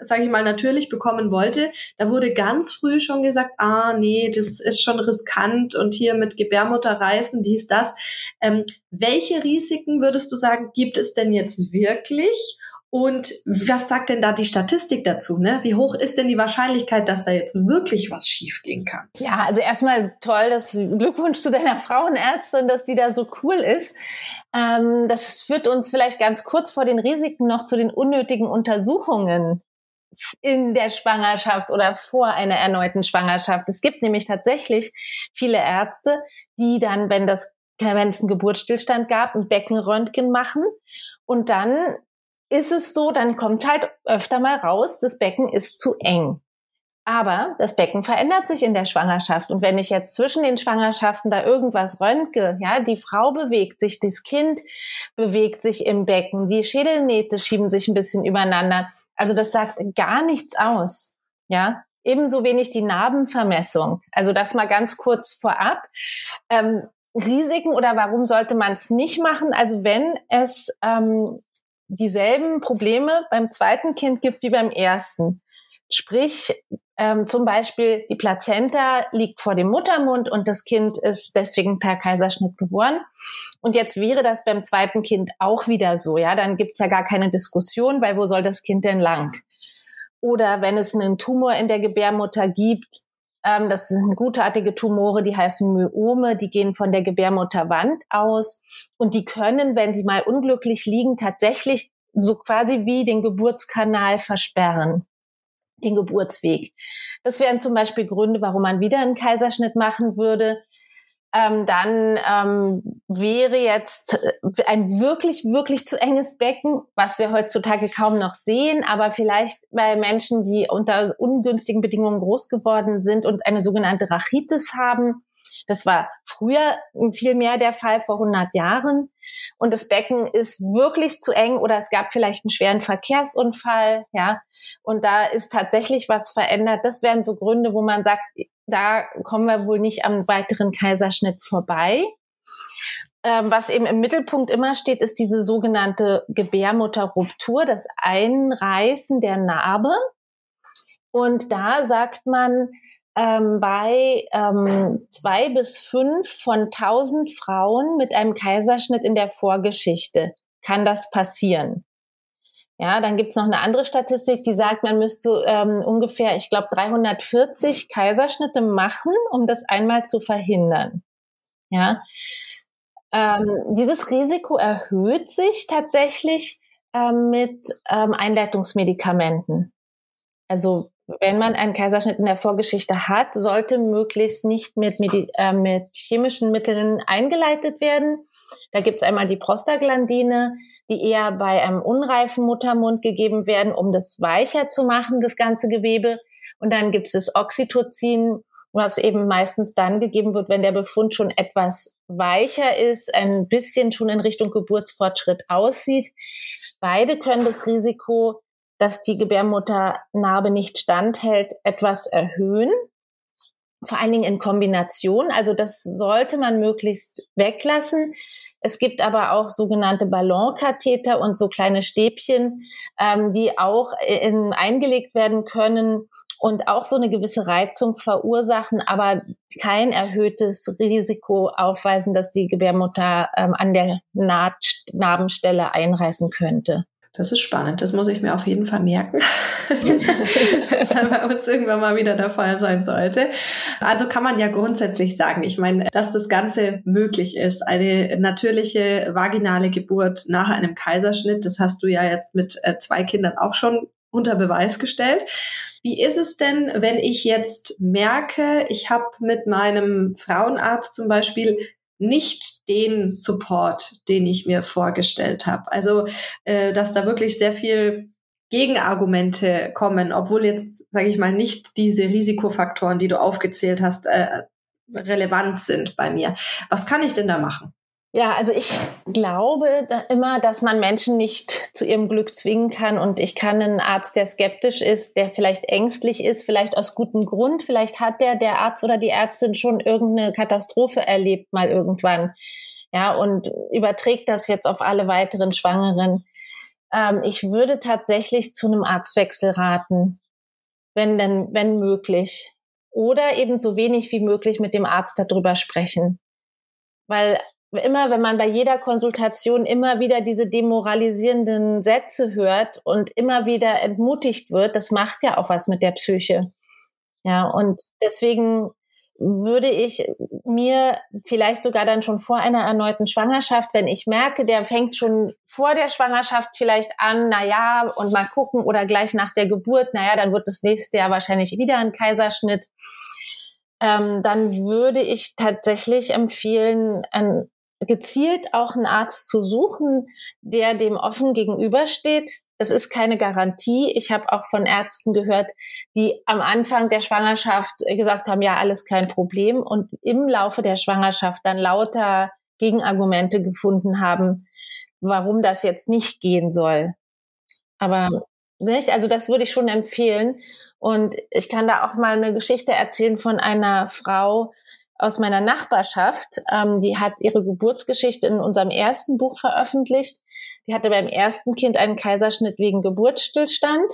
sage ich mal, natürlich bekommen wollte, da wurde ganz früh schon gesagt, ah, nee, das ist schon riskant und hier mit Gebärmutter reißen, dies, das. Ähm, welche Risiken würdest du sagen, gibt es denn jetzt wirklich? Und was sagt denn da die Statistik dazu? Ne? Wie hoch ist denn die Wahrscheinlichkeit, dass da jetzt wirklich was schiefgehen kann? Ja, also erstmal toll, dass Glückwunsch zu deiner Frauenärztin, dass die da so cool ist. Ähm, das führt uns vielleicht ganz kurz vor den Risiken noch zu den unnötigen Untersuchungen in der Schwangerschaft oder vor einer erneuten Schwangerschaft. Es gibt nämlich tatsächlich viele Ärzte, die dann, wenn das wenn es einen Geburtsstillstand gab, ein Beckenröntgen machen und dann ist es so, dann kommt halt öfter mal raus, das Becken ist zu eng. Aber das Becken verändert sich in der Schwangerschaft. Und wenn ich jetzt zwischen den Schwangerschaften da irgendwas röntge, ja, die Frau bewegt sich, das Kind bewegt sich im Becken, die Schädelnähte schieben sich ein bisschen übereinander, also das sagt gar nichts aus. Ja, ebenso wenig die Narbenvermessung. Also das mal ganz kurz vorab. Ähm, Risiken oder warum sollte man es nicht machen? Also wenn es ähm, dieselben Probleme beim zweiten Kind gibt wie beim ersten. Sprich, ähm, zum Beispiel die Plazenta liegt vor dem Muttermund und das Kind ist deswegen per Kaiserschnitt geboren. Und jetzt wäre das beim zweiten Kind auch wieder so, ja, dann gibt's ja gar keine Diskussion, weil wo soll das Kind denn lang? Oder wenn es einen Tumor in der Gebärmutter gibt, ähm, das sind gutartige Tumore, die heißen Myome, die gehen von der Gebärmutterwand aus und die können, wenn sie mal unglücklich liegen, tatsächlich so quasi wie den Geburtskanal versperren den Geburtsweg. Das wären zum Beispiel Gründe, warum man wieder einen Kaiserschnitt machen würde. Ähm, dann ähm, wäre jetzt ein wirklich, wirklich zu enges Becken, was wir heutzutage kaum noch sehen, aber vielleicht bei Menschen, die unter ungünstigen Bedingungen groß geworden sind und eine sogenannte Rachitis haben, das war früher viel mehr der Fall, vor 100 Jahren. Und das Becken ist wirklich zu eng oder es gab vielleicht einen schweren Verkehrsunfall, ja. Und da ist tatsächlich was verändert. Das wären so Gründe, wo man sagt, da kommen wir wohl nicht am weiteren Kaiserschnitt vorbei. Ähm, was eben im Mittelpunkt immer steht, ist diese sogenannte Gebärmutterruptur, das Einreißen der Narbe. Und da sagt man, ähm, bei ähm, zwei bis fünf von tausend Frauen mit einem Kaiserschnitt in der Vorgeschichte kann das passieren. Ja, dann gibt's noch eine andere Statistik, die sagt, man müsste ähm, ungefähr, ich glaube, 340 Kaiserschnitte machen, um das einmal zu verhindern. Ja, ähm, dieses Risiko erhöht sich tatsächlich ähm, mit ähm, Einleitungsmedikamenten. Also wenn man einen Kaiserschnitt in der Vorgeschichte hat, sollte möglichst nicht mit, Medi äh, mit chemischen Mitteln eingeleitet werden. Da gibt es einmal die Prostaglandine, die eher bei einem unreifen Muttermund gegeben werden, um das weicher zu machen, das ganze Gewebe. Und dann gibt es das Oxytocin, was eben meistens dann gegeben wird, wenn der Befund schon etwas weicher ist, ein bisschen schon in Richtung Geburtsfortschritt aussieht. Beide können das Risiko dass die Gebärmutternarbe nicht standhält, etwas erhöhen. Vor allen Dingen in Kombination. Also das sollte man möglichst weglassen. Es gibt aber auch sogenannte Ballonkatheter und so kleine Stäbchen, ähm, die auch in, eingelegt werden können und auch so eine gewisse Reizung verursachen, aber kein erhöhtes Risiko aufweisen, dass die Gebärmutter ähm, an der Naht Narbenstelle einreißen könnte. Das ist spannend, das muss ich mir auf jeden Fall merken, dass das bei uns irgendwann mal wieder der Fall sein sollte. Also kann man ja grundsätzlich sagen, ich meine, dass das Ganze möglich ist, eine natürliche vaginale Geburt nach einem Kaiserschnitt, das hast du ja jetzt mit äh, zwei Kindern auch schon unter Beweis gestellt. Wie ist es denn, wenn ich jetzt merke, ich habe mit meinem Frauenarzt zum Beispiel nicht den Support, den ich mir vorgestellt habe. Also, äh, dass da wirklich sehr viel Gegenargumente kommen, obwohl jetzt, sage ich mal, nicht diese Risikofaktoren, die du aufgezählt hast, äh, relevant sind bei mir. Was kann ich denn da machen? Ja, also ich glaube da immer, dass man Menschen nicht zu ihrem Glück zwingen kann. Und ich kann einen Arzt, der skeptisch ist, der vielleicht ängstlich ist, vielleicht aus gutem Grund, vielleicht hat der, der Arzt oder die Ärztin schon irgendeine Katastrophe erlebt mal irgendwann. Ja, und überträgt das jetzt auf alle weiteren Schwangeren. Ähm, ich würde tatsächlich zu einem Arztwechsel raten, wenn denn, wenn möglich. Oder eben so wenig wie möglich mit dem Arzt darüber sprechen. Weil immer, wenn man bei jeder Konsultation immer wieder diese demoralisierenden Sätze hört und immer wieder entmutigt wird, das macht ja auch was mit der Psyche. Ja, und deswegen würde ich mir vielleicht sogar dann schon vor einer erneuten Schwangerschaft, wenn ich merke, der fängt schon vor der Schwangerschaft vielleicht an, na ja, und mal gucken oder gleich nach der Geburt, na ja, dann wird das nächste Jahr wahrscheinlich wieder ein Kaiserschnitt. Ähm, dann würde ich tatsächlich empfehlen, ein gezielt auch einen Arzt zu suchen, der dem offen gegenübersteht. Es ist keine Garantie. Ich habe auch von Ärzten gehört, die am Anfang der Schwangerschaft gesagt haben, ja, alles kein Problem und im Laufe der Schwangerschaft dann lauter Gegenargumente gefunden haben, warum das jetzt nicht gehen soll. Aber nicht, also das würde ich schon empfehlen. Und ich kann da auch mal eine Geschichte erzählen von einer Frau, aus meiner Nachbarschaft. Ähm, die hat ihre Geburtsgeschichte in unserem ersten Buch veröffentlicht. Die hatte beim ersten Kind einen Kaiserschnitt wegen Geburtsstillstand.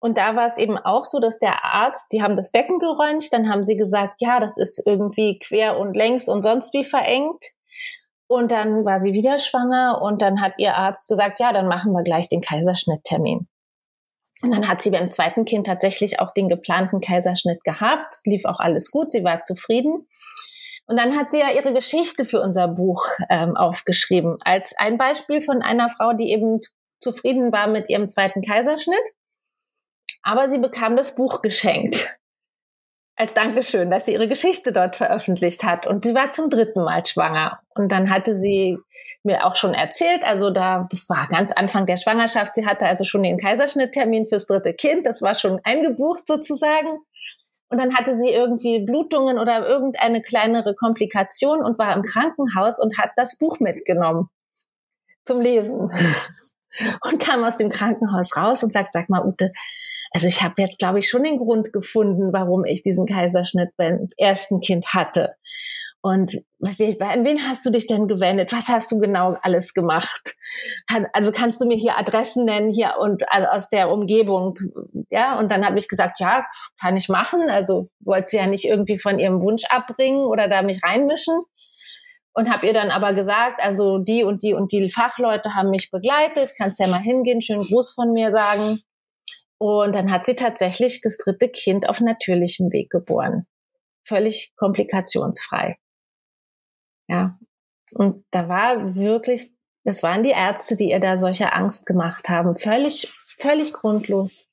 Und da war es eben auch so, dass der Arzt, die haben das Becken geräumt, dann haben sie gesagt, ja, das ist irgendwie quer und längs und sonst wie verengt. Und dann war sie wieder schwanger und dann hat ihr Arzt gesagt, ja, dann machen wir gleich den Kaiserschnitttermin. Und dann hat sie beim zweiten Kind tatsächlich auch den geplanten Kaiserschnitt gehabt, lief auch alles gut, sie war zufrieden. Und dann hat sie ja ihre Geschichte für unser Buch ähm, aufgeschrieben, als ein Beispiel von einer Frau, die eben zufrieden war mit ihrem zweiten Kaiserschnitt. Aber sie bekam das Buch geschenkt. Als Dankeschön, dass sie ihre Geschichte dort veröffentlicht hat. Und sie war zum dritten Mal schwanger. Und dann hatte sie mir auch schon erzählt, also da, das war ganz Anfang der Schwangerschaft. Sie hatte also schon den Kaiserschnitttermin fürs dritte Kind. Das war schon eingebucht sozusagen. Und dann hatte sie irgendwie Blutungen oder irgendeine kleinere Komplikation und war im Krankenhaus und hat das Buch mitgenommen zum Lesen. Und kam aus dem Krankenhaus raus und sagt, sag mal, Ute, also ich habe jetzt, glaube ich, schon den Grund gefunden, warum ich diesen Kaiserschnitt beim ersten Kind hatte. Und an wen hast du dich denn gewendet? Was hast du genau alles gemacht? Also kannst du mir hier Adressen nennen hier und also aus der Umgebung? Ja, und dann habe ich gesagt, ja, kann ich machen. Also wollte sie ja nicht irgendwie von ihrem Wunsch abbringen oder da mich reinmischen. Und habe ihr dann aber gesagt, also die und die und die Fachleute haben mich begleitet, kannst ja mal hingehen, schönen Gruß von mir sagen. Und dann hat sie tatsächlich das dritte Kind auf natürlichem Weg geboren. Völlig komplikationsfrei. Ja. Und da war wirklich, das waren die Ärzte, die ihr da solche Angst gemacht haben. Völlig, völlig grundlos.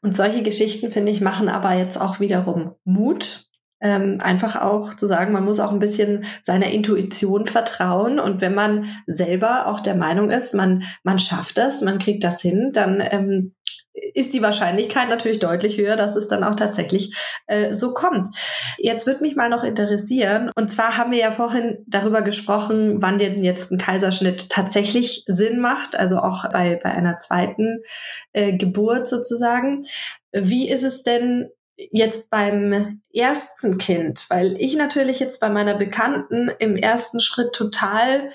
Und solche Geschichten, finde ich, machen aber jetzt auch wiederum Mut. Ähm, einfach auch zu sagen, man muss auch ein bisschen seiner Intuition vertrauen. Und wenn man selber auch der Meinung ist, man, man schafft das, man kriegt das hin, dann ähm, ist die Wahrscheinlichkeit natürlich deutlich höher, dass es dann auch tatsächlich äh, so kommt. Jetzt würde mich mal noch interessieren, und zwar haben wir ja vorhin darüber gesprochen, wann denn jetzt ein Kaiserschnitt tatsächlich Sinn macht, also auch bei, bei einer zweiten äh, Geburt sozusagen. Wie ist es denn jetzt beim ersten Kind? Weil ich natürlich jetzt bei meiner Bekannten im ersten Schritt total,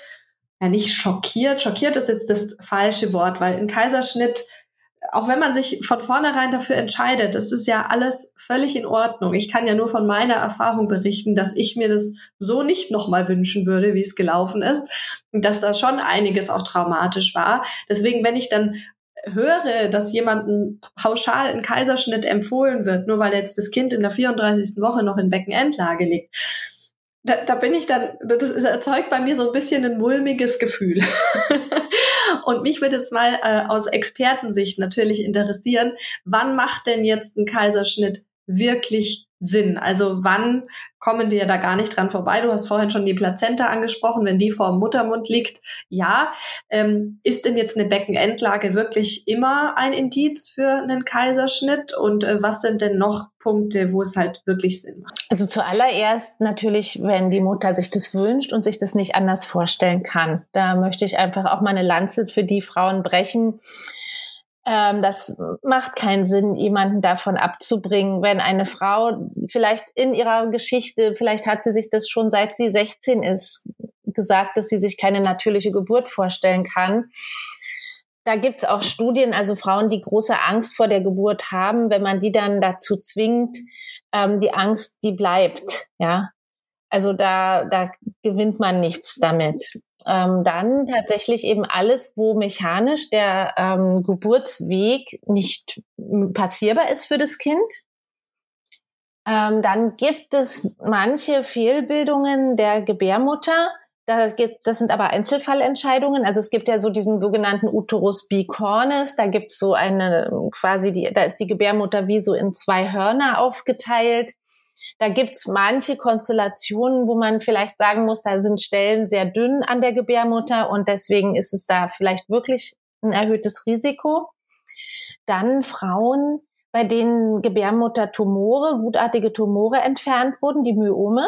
ja nicht schockiert, schockiert ist jetzt das falsche Wort, weil ein Kaiserschnitt auch wenn man sich von vornherein dafür entscheidet, das ist ja alles völlig in Ordnung. Ich kann ja nur von meiner Erfahrung berichten, dass ich mir das so nicht nochmal wünschen würde, wie es gelaufen ist. Und dass da schon einiges auch traumatisch war. Deswegen, wenn ich dann höre, dass jemandem pauschal ein Kaiserschnitt empfohlen wird, nur weil jetzt das Kind in der 34. Woche noch in Beckenendlage liegt, da, da bin ich dann, das erzeugt bei mir so ein bisschen ein mulmiges Gefühl. Und mich würde jetzt mal äh, aus Expertensicht natürlich interessieren, wann macht denn jetzt ein Kaiserschnitt wirklich Sinn? Also wann kommen wir da gar nicht dran vorbei? Du hast vorhin schon die Plazenta angesprochen, wenn die vor dem Muttermund liegt. Ja, ähm, ist denn jetzt eine Beckenendlage wirklich immer ein Indiz für einen Kaiserschnitt? Und äh, was sind denn noch Punkte, wo es halt wirklich Sinn macht? Also zuallererst natürlich, wenn die Mutter sich das wünscht und sich das nicht anders vorstellen kann. Da möchte ich einfach auch mal eine Lanze für die Frauen brechen, ähm, das macht keinen Sinn, jemanden davon abzubringen, wenn eine Frau vielleicht in ihrer Geschichte, vielleicht hat sie sich das schon seit sie 16 ist, gesagt, dass sie sich keine natürliche Geburt vorstellen kann. Da gibt's auch Studien, also Frauen, die große Angst vor der Geburt haben, wenn man die dann dazu zwingt, ähm, die Angst, die bleibt, ja. Also da, da gewinnt man nichts damit ähm, dann tatsächlich eben alles, wo mechanisch der ähm, Geburtsweg nicht passierbar ist für das Kind. Ähm, dann gibt es manche Fehlbildungen der Gebärmutter. Da gibt, das sind aber Einzelfallentscheidungen. Also es gibt ja so diesen sogenannten Uterus bicornis. Da gibt es so eine quasi die, da ist die Gebärmutter wie so in zwei Hörner aufgeteilt. Da gibt's manche Konstellationen, wo man vielleicht sagen muss, da sind Stellen sehr dünn an der Gebärmutter und deswegen ist es da vielleicht wirklich ein erhöhtes Risiko. Dann Frauen, bei denen Gebärmuttertumore, gutartige Tumore entfernt wurden, die Myome.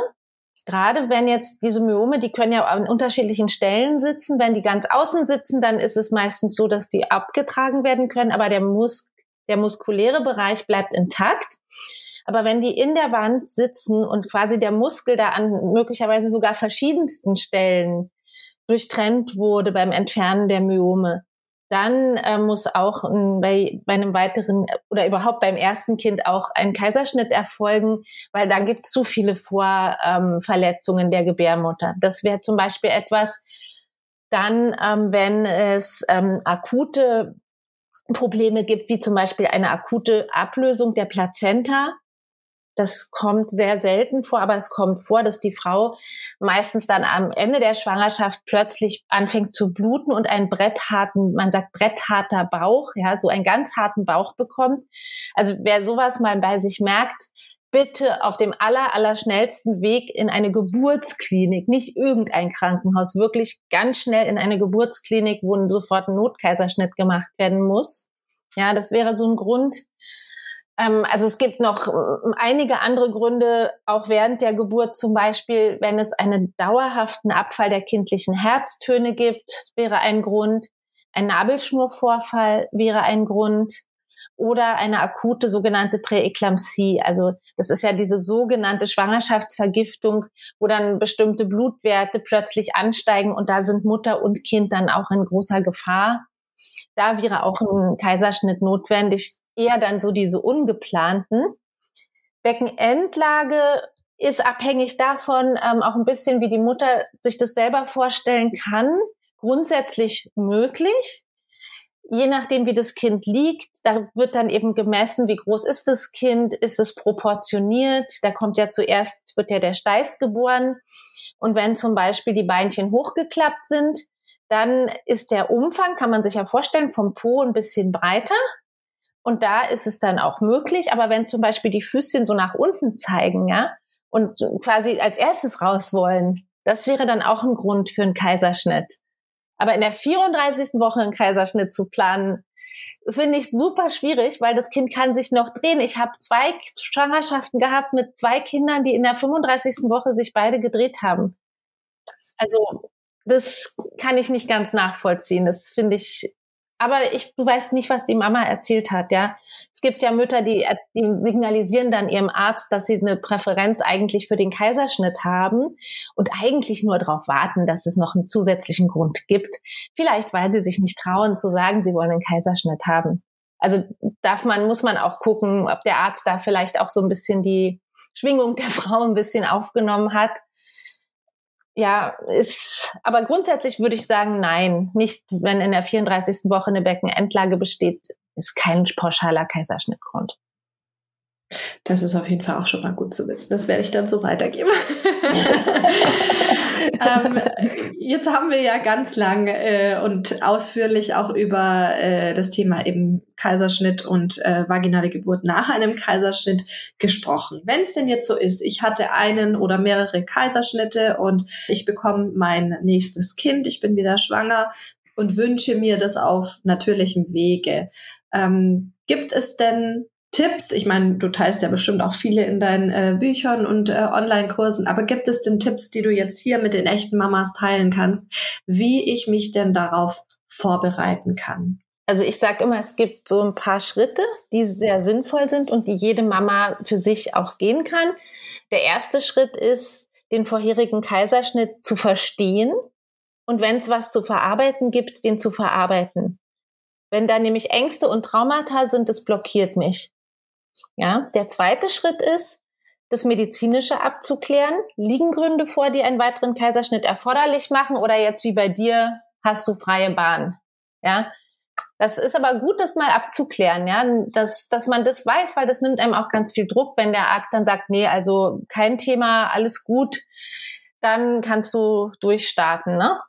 Gerade wenn jetzt diese Myome, die können ja an unterschiedlichen Stellen sitzen. Wenn die ganz außen sitzen, dann ist es meistens so, dass die abgetragen werden können, aber der, Mus der muskuläre Bereich bleibt intakt. Aber wenn die in der Wand sitzen und quasi der Muskel da an möglicherweise sogar verschiedensten Stellen durchtrennt wurde beim Entfernen der Myome, dann äh, muss auch ein, bei, bei einem weiteren oder überhaupt beim ersten Kind auch ein Kaiserschnitt erfolgen, weil da gibt es zu viele Vorverletzungen ähm, der Gebärmutter. Das wäre zum Beispiel etwas, dann, ähm, wenn es ähm, akute Probleme gibt, wie zum Beispiel eine akute Ablösung der Plazenta, das kommt sehr selten vor, aber es kommt vor, dass die Frau meistens dann am Ende der Schwangerschaft plötzlich anfängt zu bluten und einen brettharten, man sagt brettharter Bauch, ja, so einen ganz harten Bauch bekommt. Also wer sowas mal bei sich merkt, bitte auf dem aller, aller schnellsten Weg in eine Geburtsklinik, nicht irgendein Krankenhaus, wirklich ganz schnell in eine Geburtsklinik, wo sofort ein Notkaiserschnitt gemacht werden muss. Ja, das wäre so ein Grund, also es gibt noch ähm, einige andere Gründe, auch während der Geburt zum Beispiel, wenn es einen dauerhaften Abfall der kindlichen Herztöne gibt, wäre ein Grund. Ein Nabelschnurvorfall wäre ein Grund oder eine akute sogenannte Präeklampsie. Also das ist ja diese sogenannte Schwangerschaftsvergiftung, wo dann bestimmte Blutwerte plötzlich ansteigen und da sind Mutter und Kind dann auch in großer Gefahr. Da wäre auch ein Kaiserschnitt notwendig eher dann so diese ungeplanten. Beckenendlage ist abhängig davon ähm, auch ein bisschen, wie die Mutter sich das selber vorstellen kann. Grundsätzlich möglich. Je nachdem, wie das Kind liegt, da wird dann eben gemessen, wie groß ist das Kind, ist es proportioniert. Da kommt ja zuerst, wird ja der Steiß geboren. Und wenn zum Beispiel die Beinchen hochgeklappt sind, dann ist der Umfang, kann man sich ja vorstellen, vom Po ein bisschen breiter. Und da ist es dann auch möglich. Aber wenn zum Beispiel die Füßchen so nach unten zeigen, ja, und quasi als erstes raus wollen, das wäre dann auch ein Grund für einen Kaiserschnitt. Aber in der 34. Woche einen Kaiserschnitt zu planen, finde ich super schwierig, weil das Kind kann sich noch drehen. Ich habe zwei Schwangerschaften gehabt mit zwei Kindern, die in der 35. Woche sich beide gedreht haben. Also das kann ich nicht ganz nachvollziehen. Das finde ich aber ich, du weißt nicht, was die Mama erzählt hat, ja. Es gibt ja Mütter, die, die signalisieren dann ihrem Arzt, dass sie eine Präferenz eigentlich für den Kaiserschnitt haben und eigentlich nur darauf warten, dass es noch einen zusätzlichen Grund gibt. Vielleicht, weil sie sich nicht trauen zu sagen, sie wollen einen Kaiserschnitt haben. Also darf man, muss man auch gucken, ob der Arzt da vielleicht auch so ein bisschen die Schwingung der Frau ein bisschen aufgenommen hat ja, ist, aber grundsätzlich würde ich sagen, nein, nicht, wenn in der 34. Woche eine Beckenendlage besteht, ist kein pauschaler Kaiserschnittgrund. Das ist auf jeden Fall auch schon mal gut zu wissen. Das werde ich dann so weitergeben. ähm, jetzt haben wir ja ganz lang äh, und ausführlich auch über äh, das Thema eben Kaiserschnitt und äh, vaginale Geburt nach einem Kaiserschnitt gesprochen. Wenn es denn jetzt so ist, ich hatte einen oder mehrere Kaiserschnitte und ich bekomme mein nächstes Kind, ich bin wieder schwanger und wünsche mir das auf natürlichem Wege. Ähm, gibt es denn Tipps? Ich meine, du teilst ja bestimmt auch viele in deinen äh, Büchern und äh, Online-Kursen, aber gibt es denn Tipps, die du jetzt hier mit den echten Mamas teilen kannst, wie ich mich denn darauf vorbereiten kann? Also ich sage immer, es gibt so ein paar Schritte, die sehr sinnvoll sind und die jede Mama für sich auch gehen kann. Der erste Schritt ist, den vorherigen Kaiserschnitt zu verstehen und wenn es was zu verarbeiten gibt, den zu verarbeiten. Wenn da nämlich Ängste und Traumata sind, das blockiert mich. Ja, der zweite Schritt ist, das Medizinische abzuklären. Liegen Gründe vor, die einen weiteren Kaiserschnitt erforderlich machen oder jetzt wie bei dir hast du freie Bahn? Ja, das ist aber gut, das mal abzuklären, ja, dass, dass man das weiß, weil das nimmt einem auch ganz viel Druck, wenn der Arzt dann sagt, nee, also kein Thema, alles gut, dann kannst du durchstarten, ne?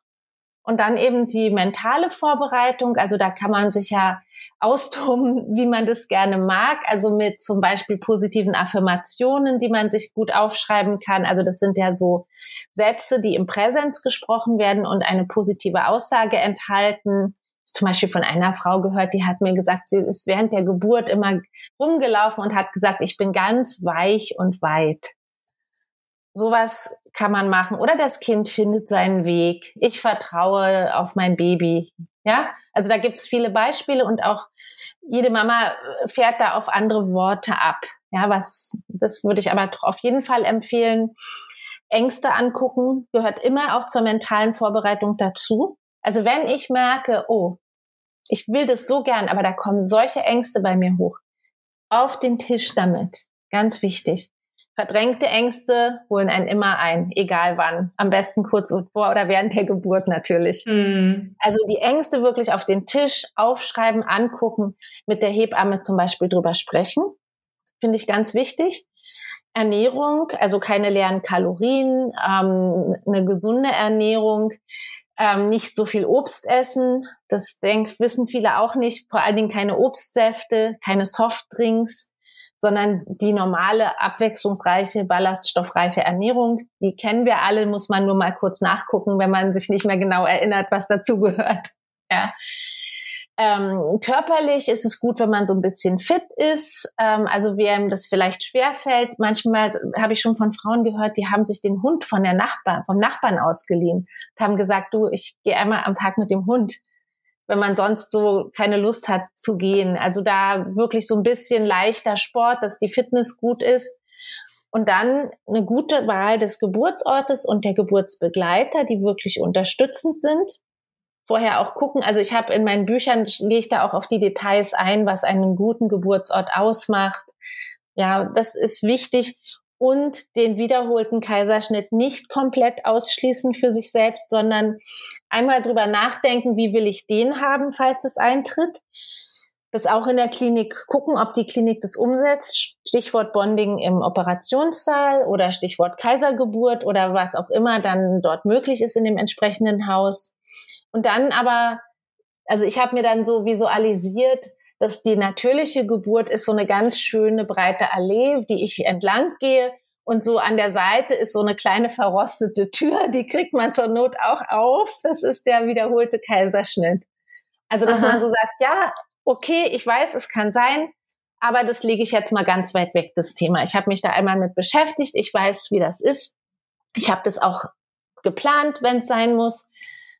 Und dann eben die mentale Vorbereitung. Also da kann man sich ja austoben, wie man das gerne mag. Also mit zum Beispiel positiven Affirmationen, die man sich gut aufschreiben kann. Also das sind ja so Sätze, die im Präsens gesprochen werden und eine positive Aussage enthalten. Zum Beispiel von einer Frau gehört, die hat mir gesagt, sie ist während der Geburt immer rumgelaufen und hat gesagt, ich bin ganz weich und weit. Sowas kann man machen. Oder das Kind findet seinen Weg. Ich vertraue auf mein Baby. Ja, also da gibt es viele Beispiele und auch jede Mama fährt da auf andere Worte ab. Ja, was, das würde ich aber auf jeden Fall empfehlen. Ängste angucken gehört immer auch zur mentalen Vorbereitung dazu. Also wenn ich merke, oh, ich will das so gern, aber da kommen solche Ängste bei mir hoch. Auf den Tisch damit. Ganz wichtig. Verdrängte Ängste holen einen immer ein, egal wann. Am besten kurz vor oder während der Geburt natürlich. Mhm. Also die Ängste wirklich auf den Tisch aufschreiben, angucken, mit der Hebamme zum Beispiel drüber sprechen. Finde ich ganz wichtig. Ernährung, also keine leeren Kalorien, ähm, eine gesunde Ernährung, ähm, nicht so viel Obst essen. Das denk, wissen viele auch nicht. Vor allen Dingen keine Obstsäfte, keine Softdrinks sondern die normale, abwechslungsreiche, ballaststoffreiche Ernährung, die kennen wir alle, muss man nur mal kurz nachgucken, wenn man sich nicht mehr genau erinnert, was dazugehört. Ja. Ähm, körperlich ist es gut, wenn man so ein bisschen fit ist. Ähm, also wem das vielleicht schwerfällt. Manchmal habe ich schon von Frauen gehört, die haben sich den Hund von der Nachbarn, vom Nachbarn ausgeliehen und haben gesagt, du, ich gehe einmal am Tag mit dem Hund wenn man sonst so keine Lust hat zu gehen. Also da wirklich so ein bisschen leichter Sport, dass die Fitness gut ist. Und dann eine gute Wahl des Geburtsortes und der Geburtsbegleiter, die wirklich unterstützend sind. Vorher auch gucken, also ich habe in meinen Büchern, gehe ich da auch auf die Details ein, was einen guten Geburtsort ausmacht. Ja, das ist wichtig und den wiederholten Kaiserschnitt nicht komplett ausschließen für sich selbst, sondern einmal drüber nachdenken, wie will ich den haben, falls es eintritt. Das auch in der Klinik gucken, ob die Klinik das umsetzt. Stichwort Bonding im Operationssaal oder Stichwort Kaisergeburt oder was auch immer dann dort möglich ist in dem entsprechenden Haus. Und dann aber, also ich habe mir dann so visualisiert, dass die natürliche Geburt ist so eine ganz schöne breite Allee, die ich entlang gehe. Und so an der Seite ist so eine kleine verrostete Tür, die kriegt man zur Not auch auf. Das ist der wiederholte Kaiserschnitt. Also, dass Aha. man so sagt, ja, okay, ich weiß, es kann sein, aber das lege ich jetzt mal ganz weit weg, das Thema. Ich habe mich da einmal mit beschäftigt, ich weiß, wie das ist. Ich habe das auch geplant, wenn es sein muss.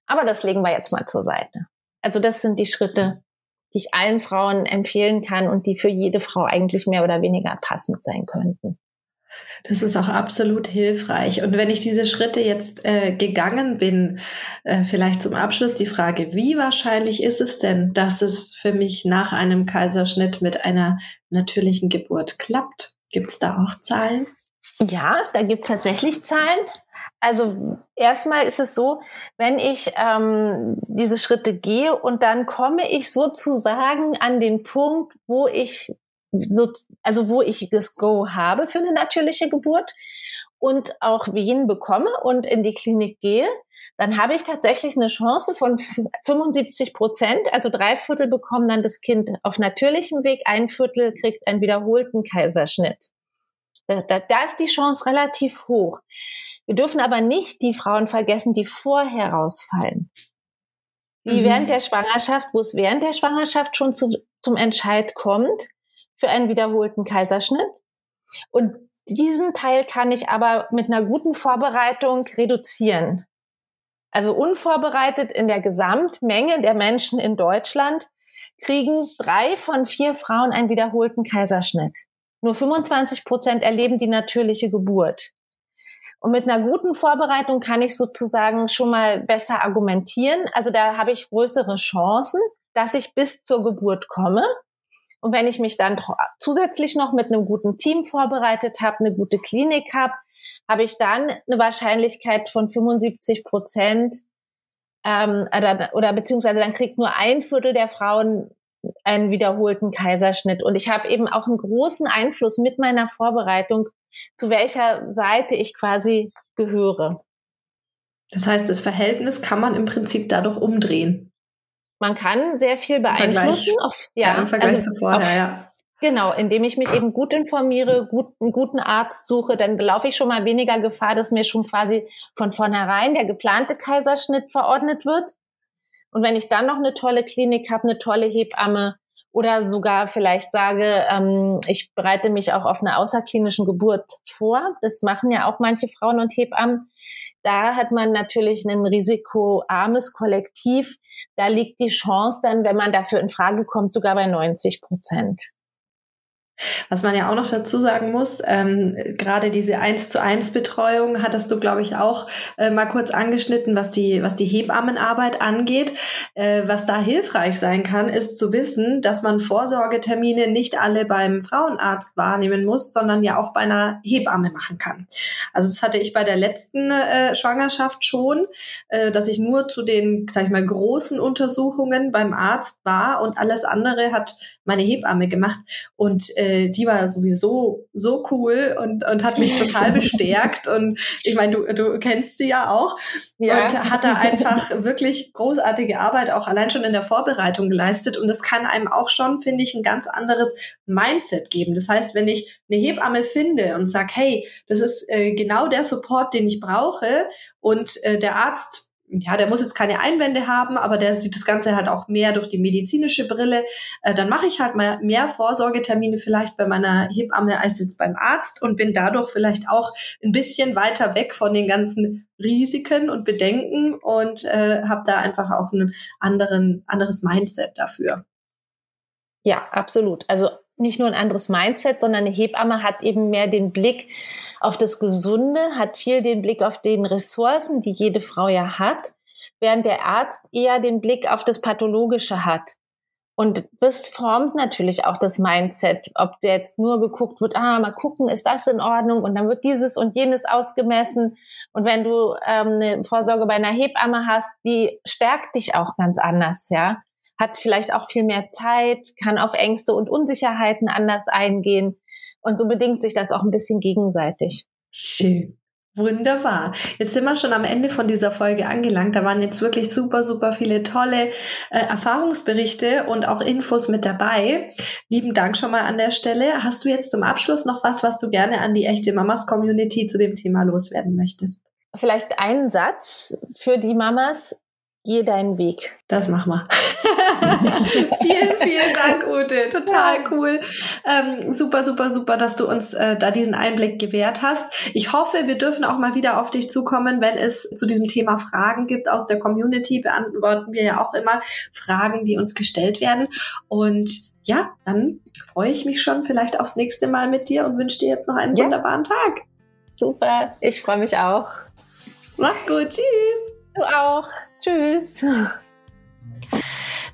Aber das legen wir jetzt mal zur Seite. Also das sind die Schritte, die ich allen Frauen empfehlen kann und die für jede Frau eigentlich mehr oder weniger passend sein könnten. Das ist auch absolut hilfreich. Und wenn ich diese Schritte jetzt äh, gegangen bin, äh, vielleicht zum Abschluss die Frage, wie wahrscheinlich ist es denn, dass es für mich nach einem Kaiserschnitt mit einer natürlichen Geburt klappt? Gibt es da auch Zahlen? Ja, da gibt es tatsächlich Zahlen. Also erstmal ist es so, wenn ich ähm, diese Schritte gehe und dann komme ich sozusagen an den Punkt, wo ich so, also wo ich das Go habe für eine natürliche Geburt und auch Wehen bekomme und in die Klinik gehe, dann habe ich tatsächlich eine Chance von 75 Prozent, also drei Viertel bekommen dann das Kind auf natürlichem Weg, ein Viertel kriegt einen wiederholten Kaiserschnitt. Da, da, da ist die Chance relativ hoch. Wir dürfen aber nicht die Frauen vergessen, die vorher rausfallen. Die mhm. während der Schwangerschaft, wo es während der Schwangerschaft schon zu, zum Entscheid kommt, für einen wiederholten Kaiserschnitt. Und diesen Teil kann ich aber mit einer guten Vorbereitung reduzieren. Also unvorbereitet in der Gesamtmenge der Menschen in Deutschland kriegen drei von vier Frauen einen wiederholten Kaiserschnitt. Nur 25 Prozent erleben die natürliche Geburt. Und mit einer guten Vorbereitung kann ich sozusagen schon mal besser argumentieren. Also da habe ich größere Chancen, dass ich bis zur Geburt komme. Und wenn ich mich dann zusätzlich noch mit einem guten Team vorbereitet habe, eine gute Klinik habe, habe ich dann eine Wahrscheinlichkeit von 75 Prozent ähm, oder, oder beziehungsweise dann kriegt nur ein Viertel der Frauen einen wiederholten Kaiserschnitt. Und ich habe eben auch einen großen Einfluss mit meiner Vorbereitung, zu welcher Seite ich quasi gehöre. Das heißt, das Verhältnis kann man im Prinzip dadurch umdrehen. Man kann sehr viel beeinflussen. Auf, ja, ja, im Vergleich also zu vorher, auf, ja. Genau, indem ich mich eben gut informiere, gut, einen guten Arzt suche, dann laufe ich schon mal weniger Gefahr, dass mir schon quasi von vornherein der geplante Kaiserschnitt verordnet wird. Und wenn ich dann noch eine tolle Klinik habe, eine tolle Hebamme oder sogar vielleicht sage, ähm, ich bereite mich auch auf eine außerklinischen Geburt vor, das machen ja auch manche Frauen und Hebammen, da hat man natürlich ein risikoarmes Kollektiv. Da liegt die Chance dann, wenn man dafür in Frage kommt, sogar bei 90 Prozent. Was man ja auch noch dazu sagen muss, ähm, gerade diese eins zu eins Betreuung hattest du, glaube ich, auch äh, mal kurz angeschnitten, was die, was die Hebammenarbeit angeht. Äh, was da hilfreich sein kann, ist zu wissen, dass man Vorsorgetermine nicht alle beim Frauenarzt wahrnehmen muss, sondern ja auch bei einer Hebamme machen kann. Also das hatte ich bei der letzten äh, Schwangerschaft schon, äh, dass ich nur zu den, sag ich mal, großen Untersuchungen beim Arzt war und alles andere hat meine Hebamme gemacht. Und äh, äh, die war sowieso so cool und, und hat mich total bestärkt. Und ich meine, du, du kennst sie ja auch. Ja. Und hat da einfach wirklich großartige Arbeit auch allein schon in der Vorbereitung geleistet. Und das kann einem auch schon, finde ich, ein ganz anderes Mindset geben. Das heißt, wenn ich eine Hebamme finde und sage, hey, das ist äh, genau der Support, den ich brauche und äh, der Arzt ja, der muss jetzt keine Einwände haben, aber der sieht das Ganze halt auch mehr durch die medizinische Brille. Äh, dann mache ich halt mal mehr Vorsorgetermine vielleicht bei meiner Hebamme als jetzt beim Arzt und bin dadurch vielleicht auch ein bisschen weiter weg von den ganzen Risiken und Bedenken und äh, habe da einfach auch ein anderen, anderes Mindset dafür. Ja, absolut. Also nicht nur ein anderes Mindset, sondern eine Hebamme hat eben mehr den Blick auf das Gesunde, hat viel den Blick auf den Ressourcen, die jede Frau ja hat, während der Arzt eher den Blick auf das Pathologische hat. Und das formt natürlich auch das Mindset, ob jetzt nur geguckt wird, ah, mal gucken, ist das in Ordnung? Und dann wird dieses und jenes ausgemessen. Und wenn du ähm, eine Vorsorge bei einer Hebamme hast, die stärkt dich auch ganz anders, ja hat vielleicht auch viel mehr Zeit, kann auf Ängste und Unsicherheiten anders eingehen. Und so bedingt sich das auch ein bisschen gegenseitig. Schön. Wunderbar. Jetzt sind wir schon am Ende von dieser Folge angelangt. Da waren jetzt wirklich super, super viele tolle äh, Erfahrungsberichte und auch Infos mit dabei. Lieben Dank schon mal an der Stelle. Hast du jetzt zum Abschluss noch was, was du gerne an die echte Mamas Community zu dem Thema loswerden möchtest? Vielleicht einen Satz für die Mamas. Geh deinen Weg. Das mach mal. vielen, vielen Dank, Ute. Total cool. Ähm, super, super, super, dass du uns äh, da diesen Einblick gewährt hast. Ich hoffe, wir dürfen auch mal wieder auf dich zukommen, wenn es zu diesem Thema Fragen gibt aus der Community. Beantworten wir ja auch immer Fragen, die uns gestellt werden. Und ja, dann freue ich mich schon vielleicht aufs nächste Mal mit dir und wünsche dir jetzt noch einen ja. wunderbaren Tag. Super, ich freue mich auch. Mach's gut, tschüss. Du auch. Tschüss.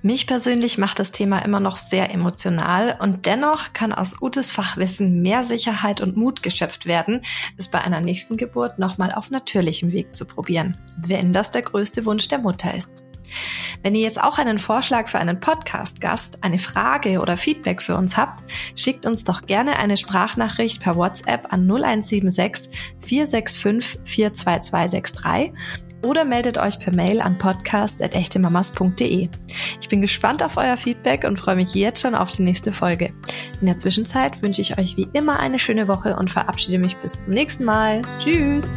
Mich persönlich macht das Thema immer noch sehr emotional und dennoch kann aus gutes Fachwissen mehr Sicherheit und Mut geschöpft werden, es bei einer nächsten Geburt nochmal auf natürlichem Weg zu probieren, wenn das der größte Wunsch der Mutter ist. Wenn ihr jetzt auch einen Vorschlag für einen Podcast-Gast, eine Frage oder Feedback für uns habt, schickt uns doch gerne eine Sprachnachricht per WhatsApp an 0176 465 42263 oder meldet euch per Mail an podcast.echtemamas.de. Ich bin gespannt auf euer Feedback und freue mich jetzt schon auf die nächste Folge. In der Zwischenzeit wünsche ich euch wie immer eine schöne Woche und verabschiede mich bis zum nächsten Mal. Tschüss!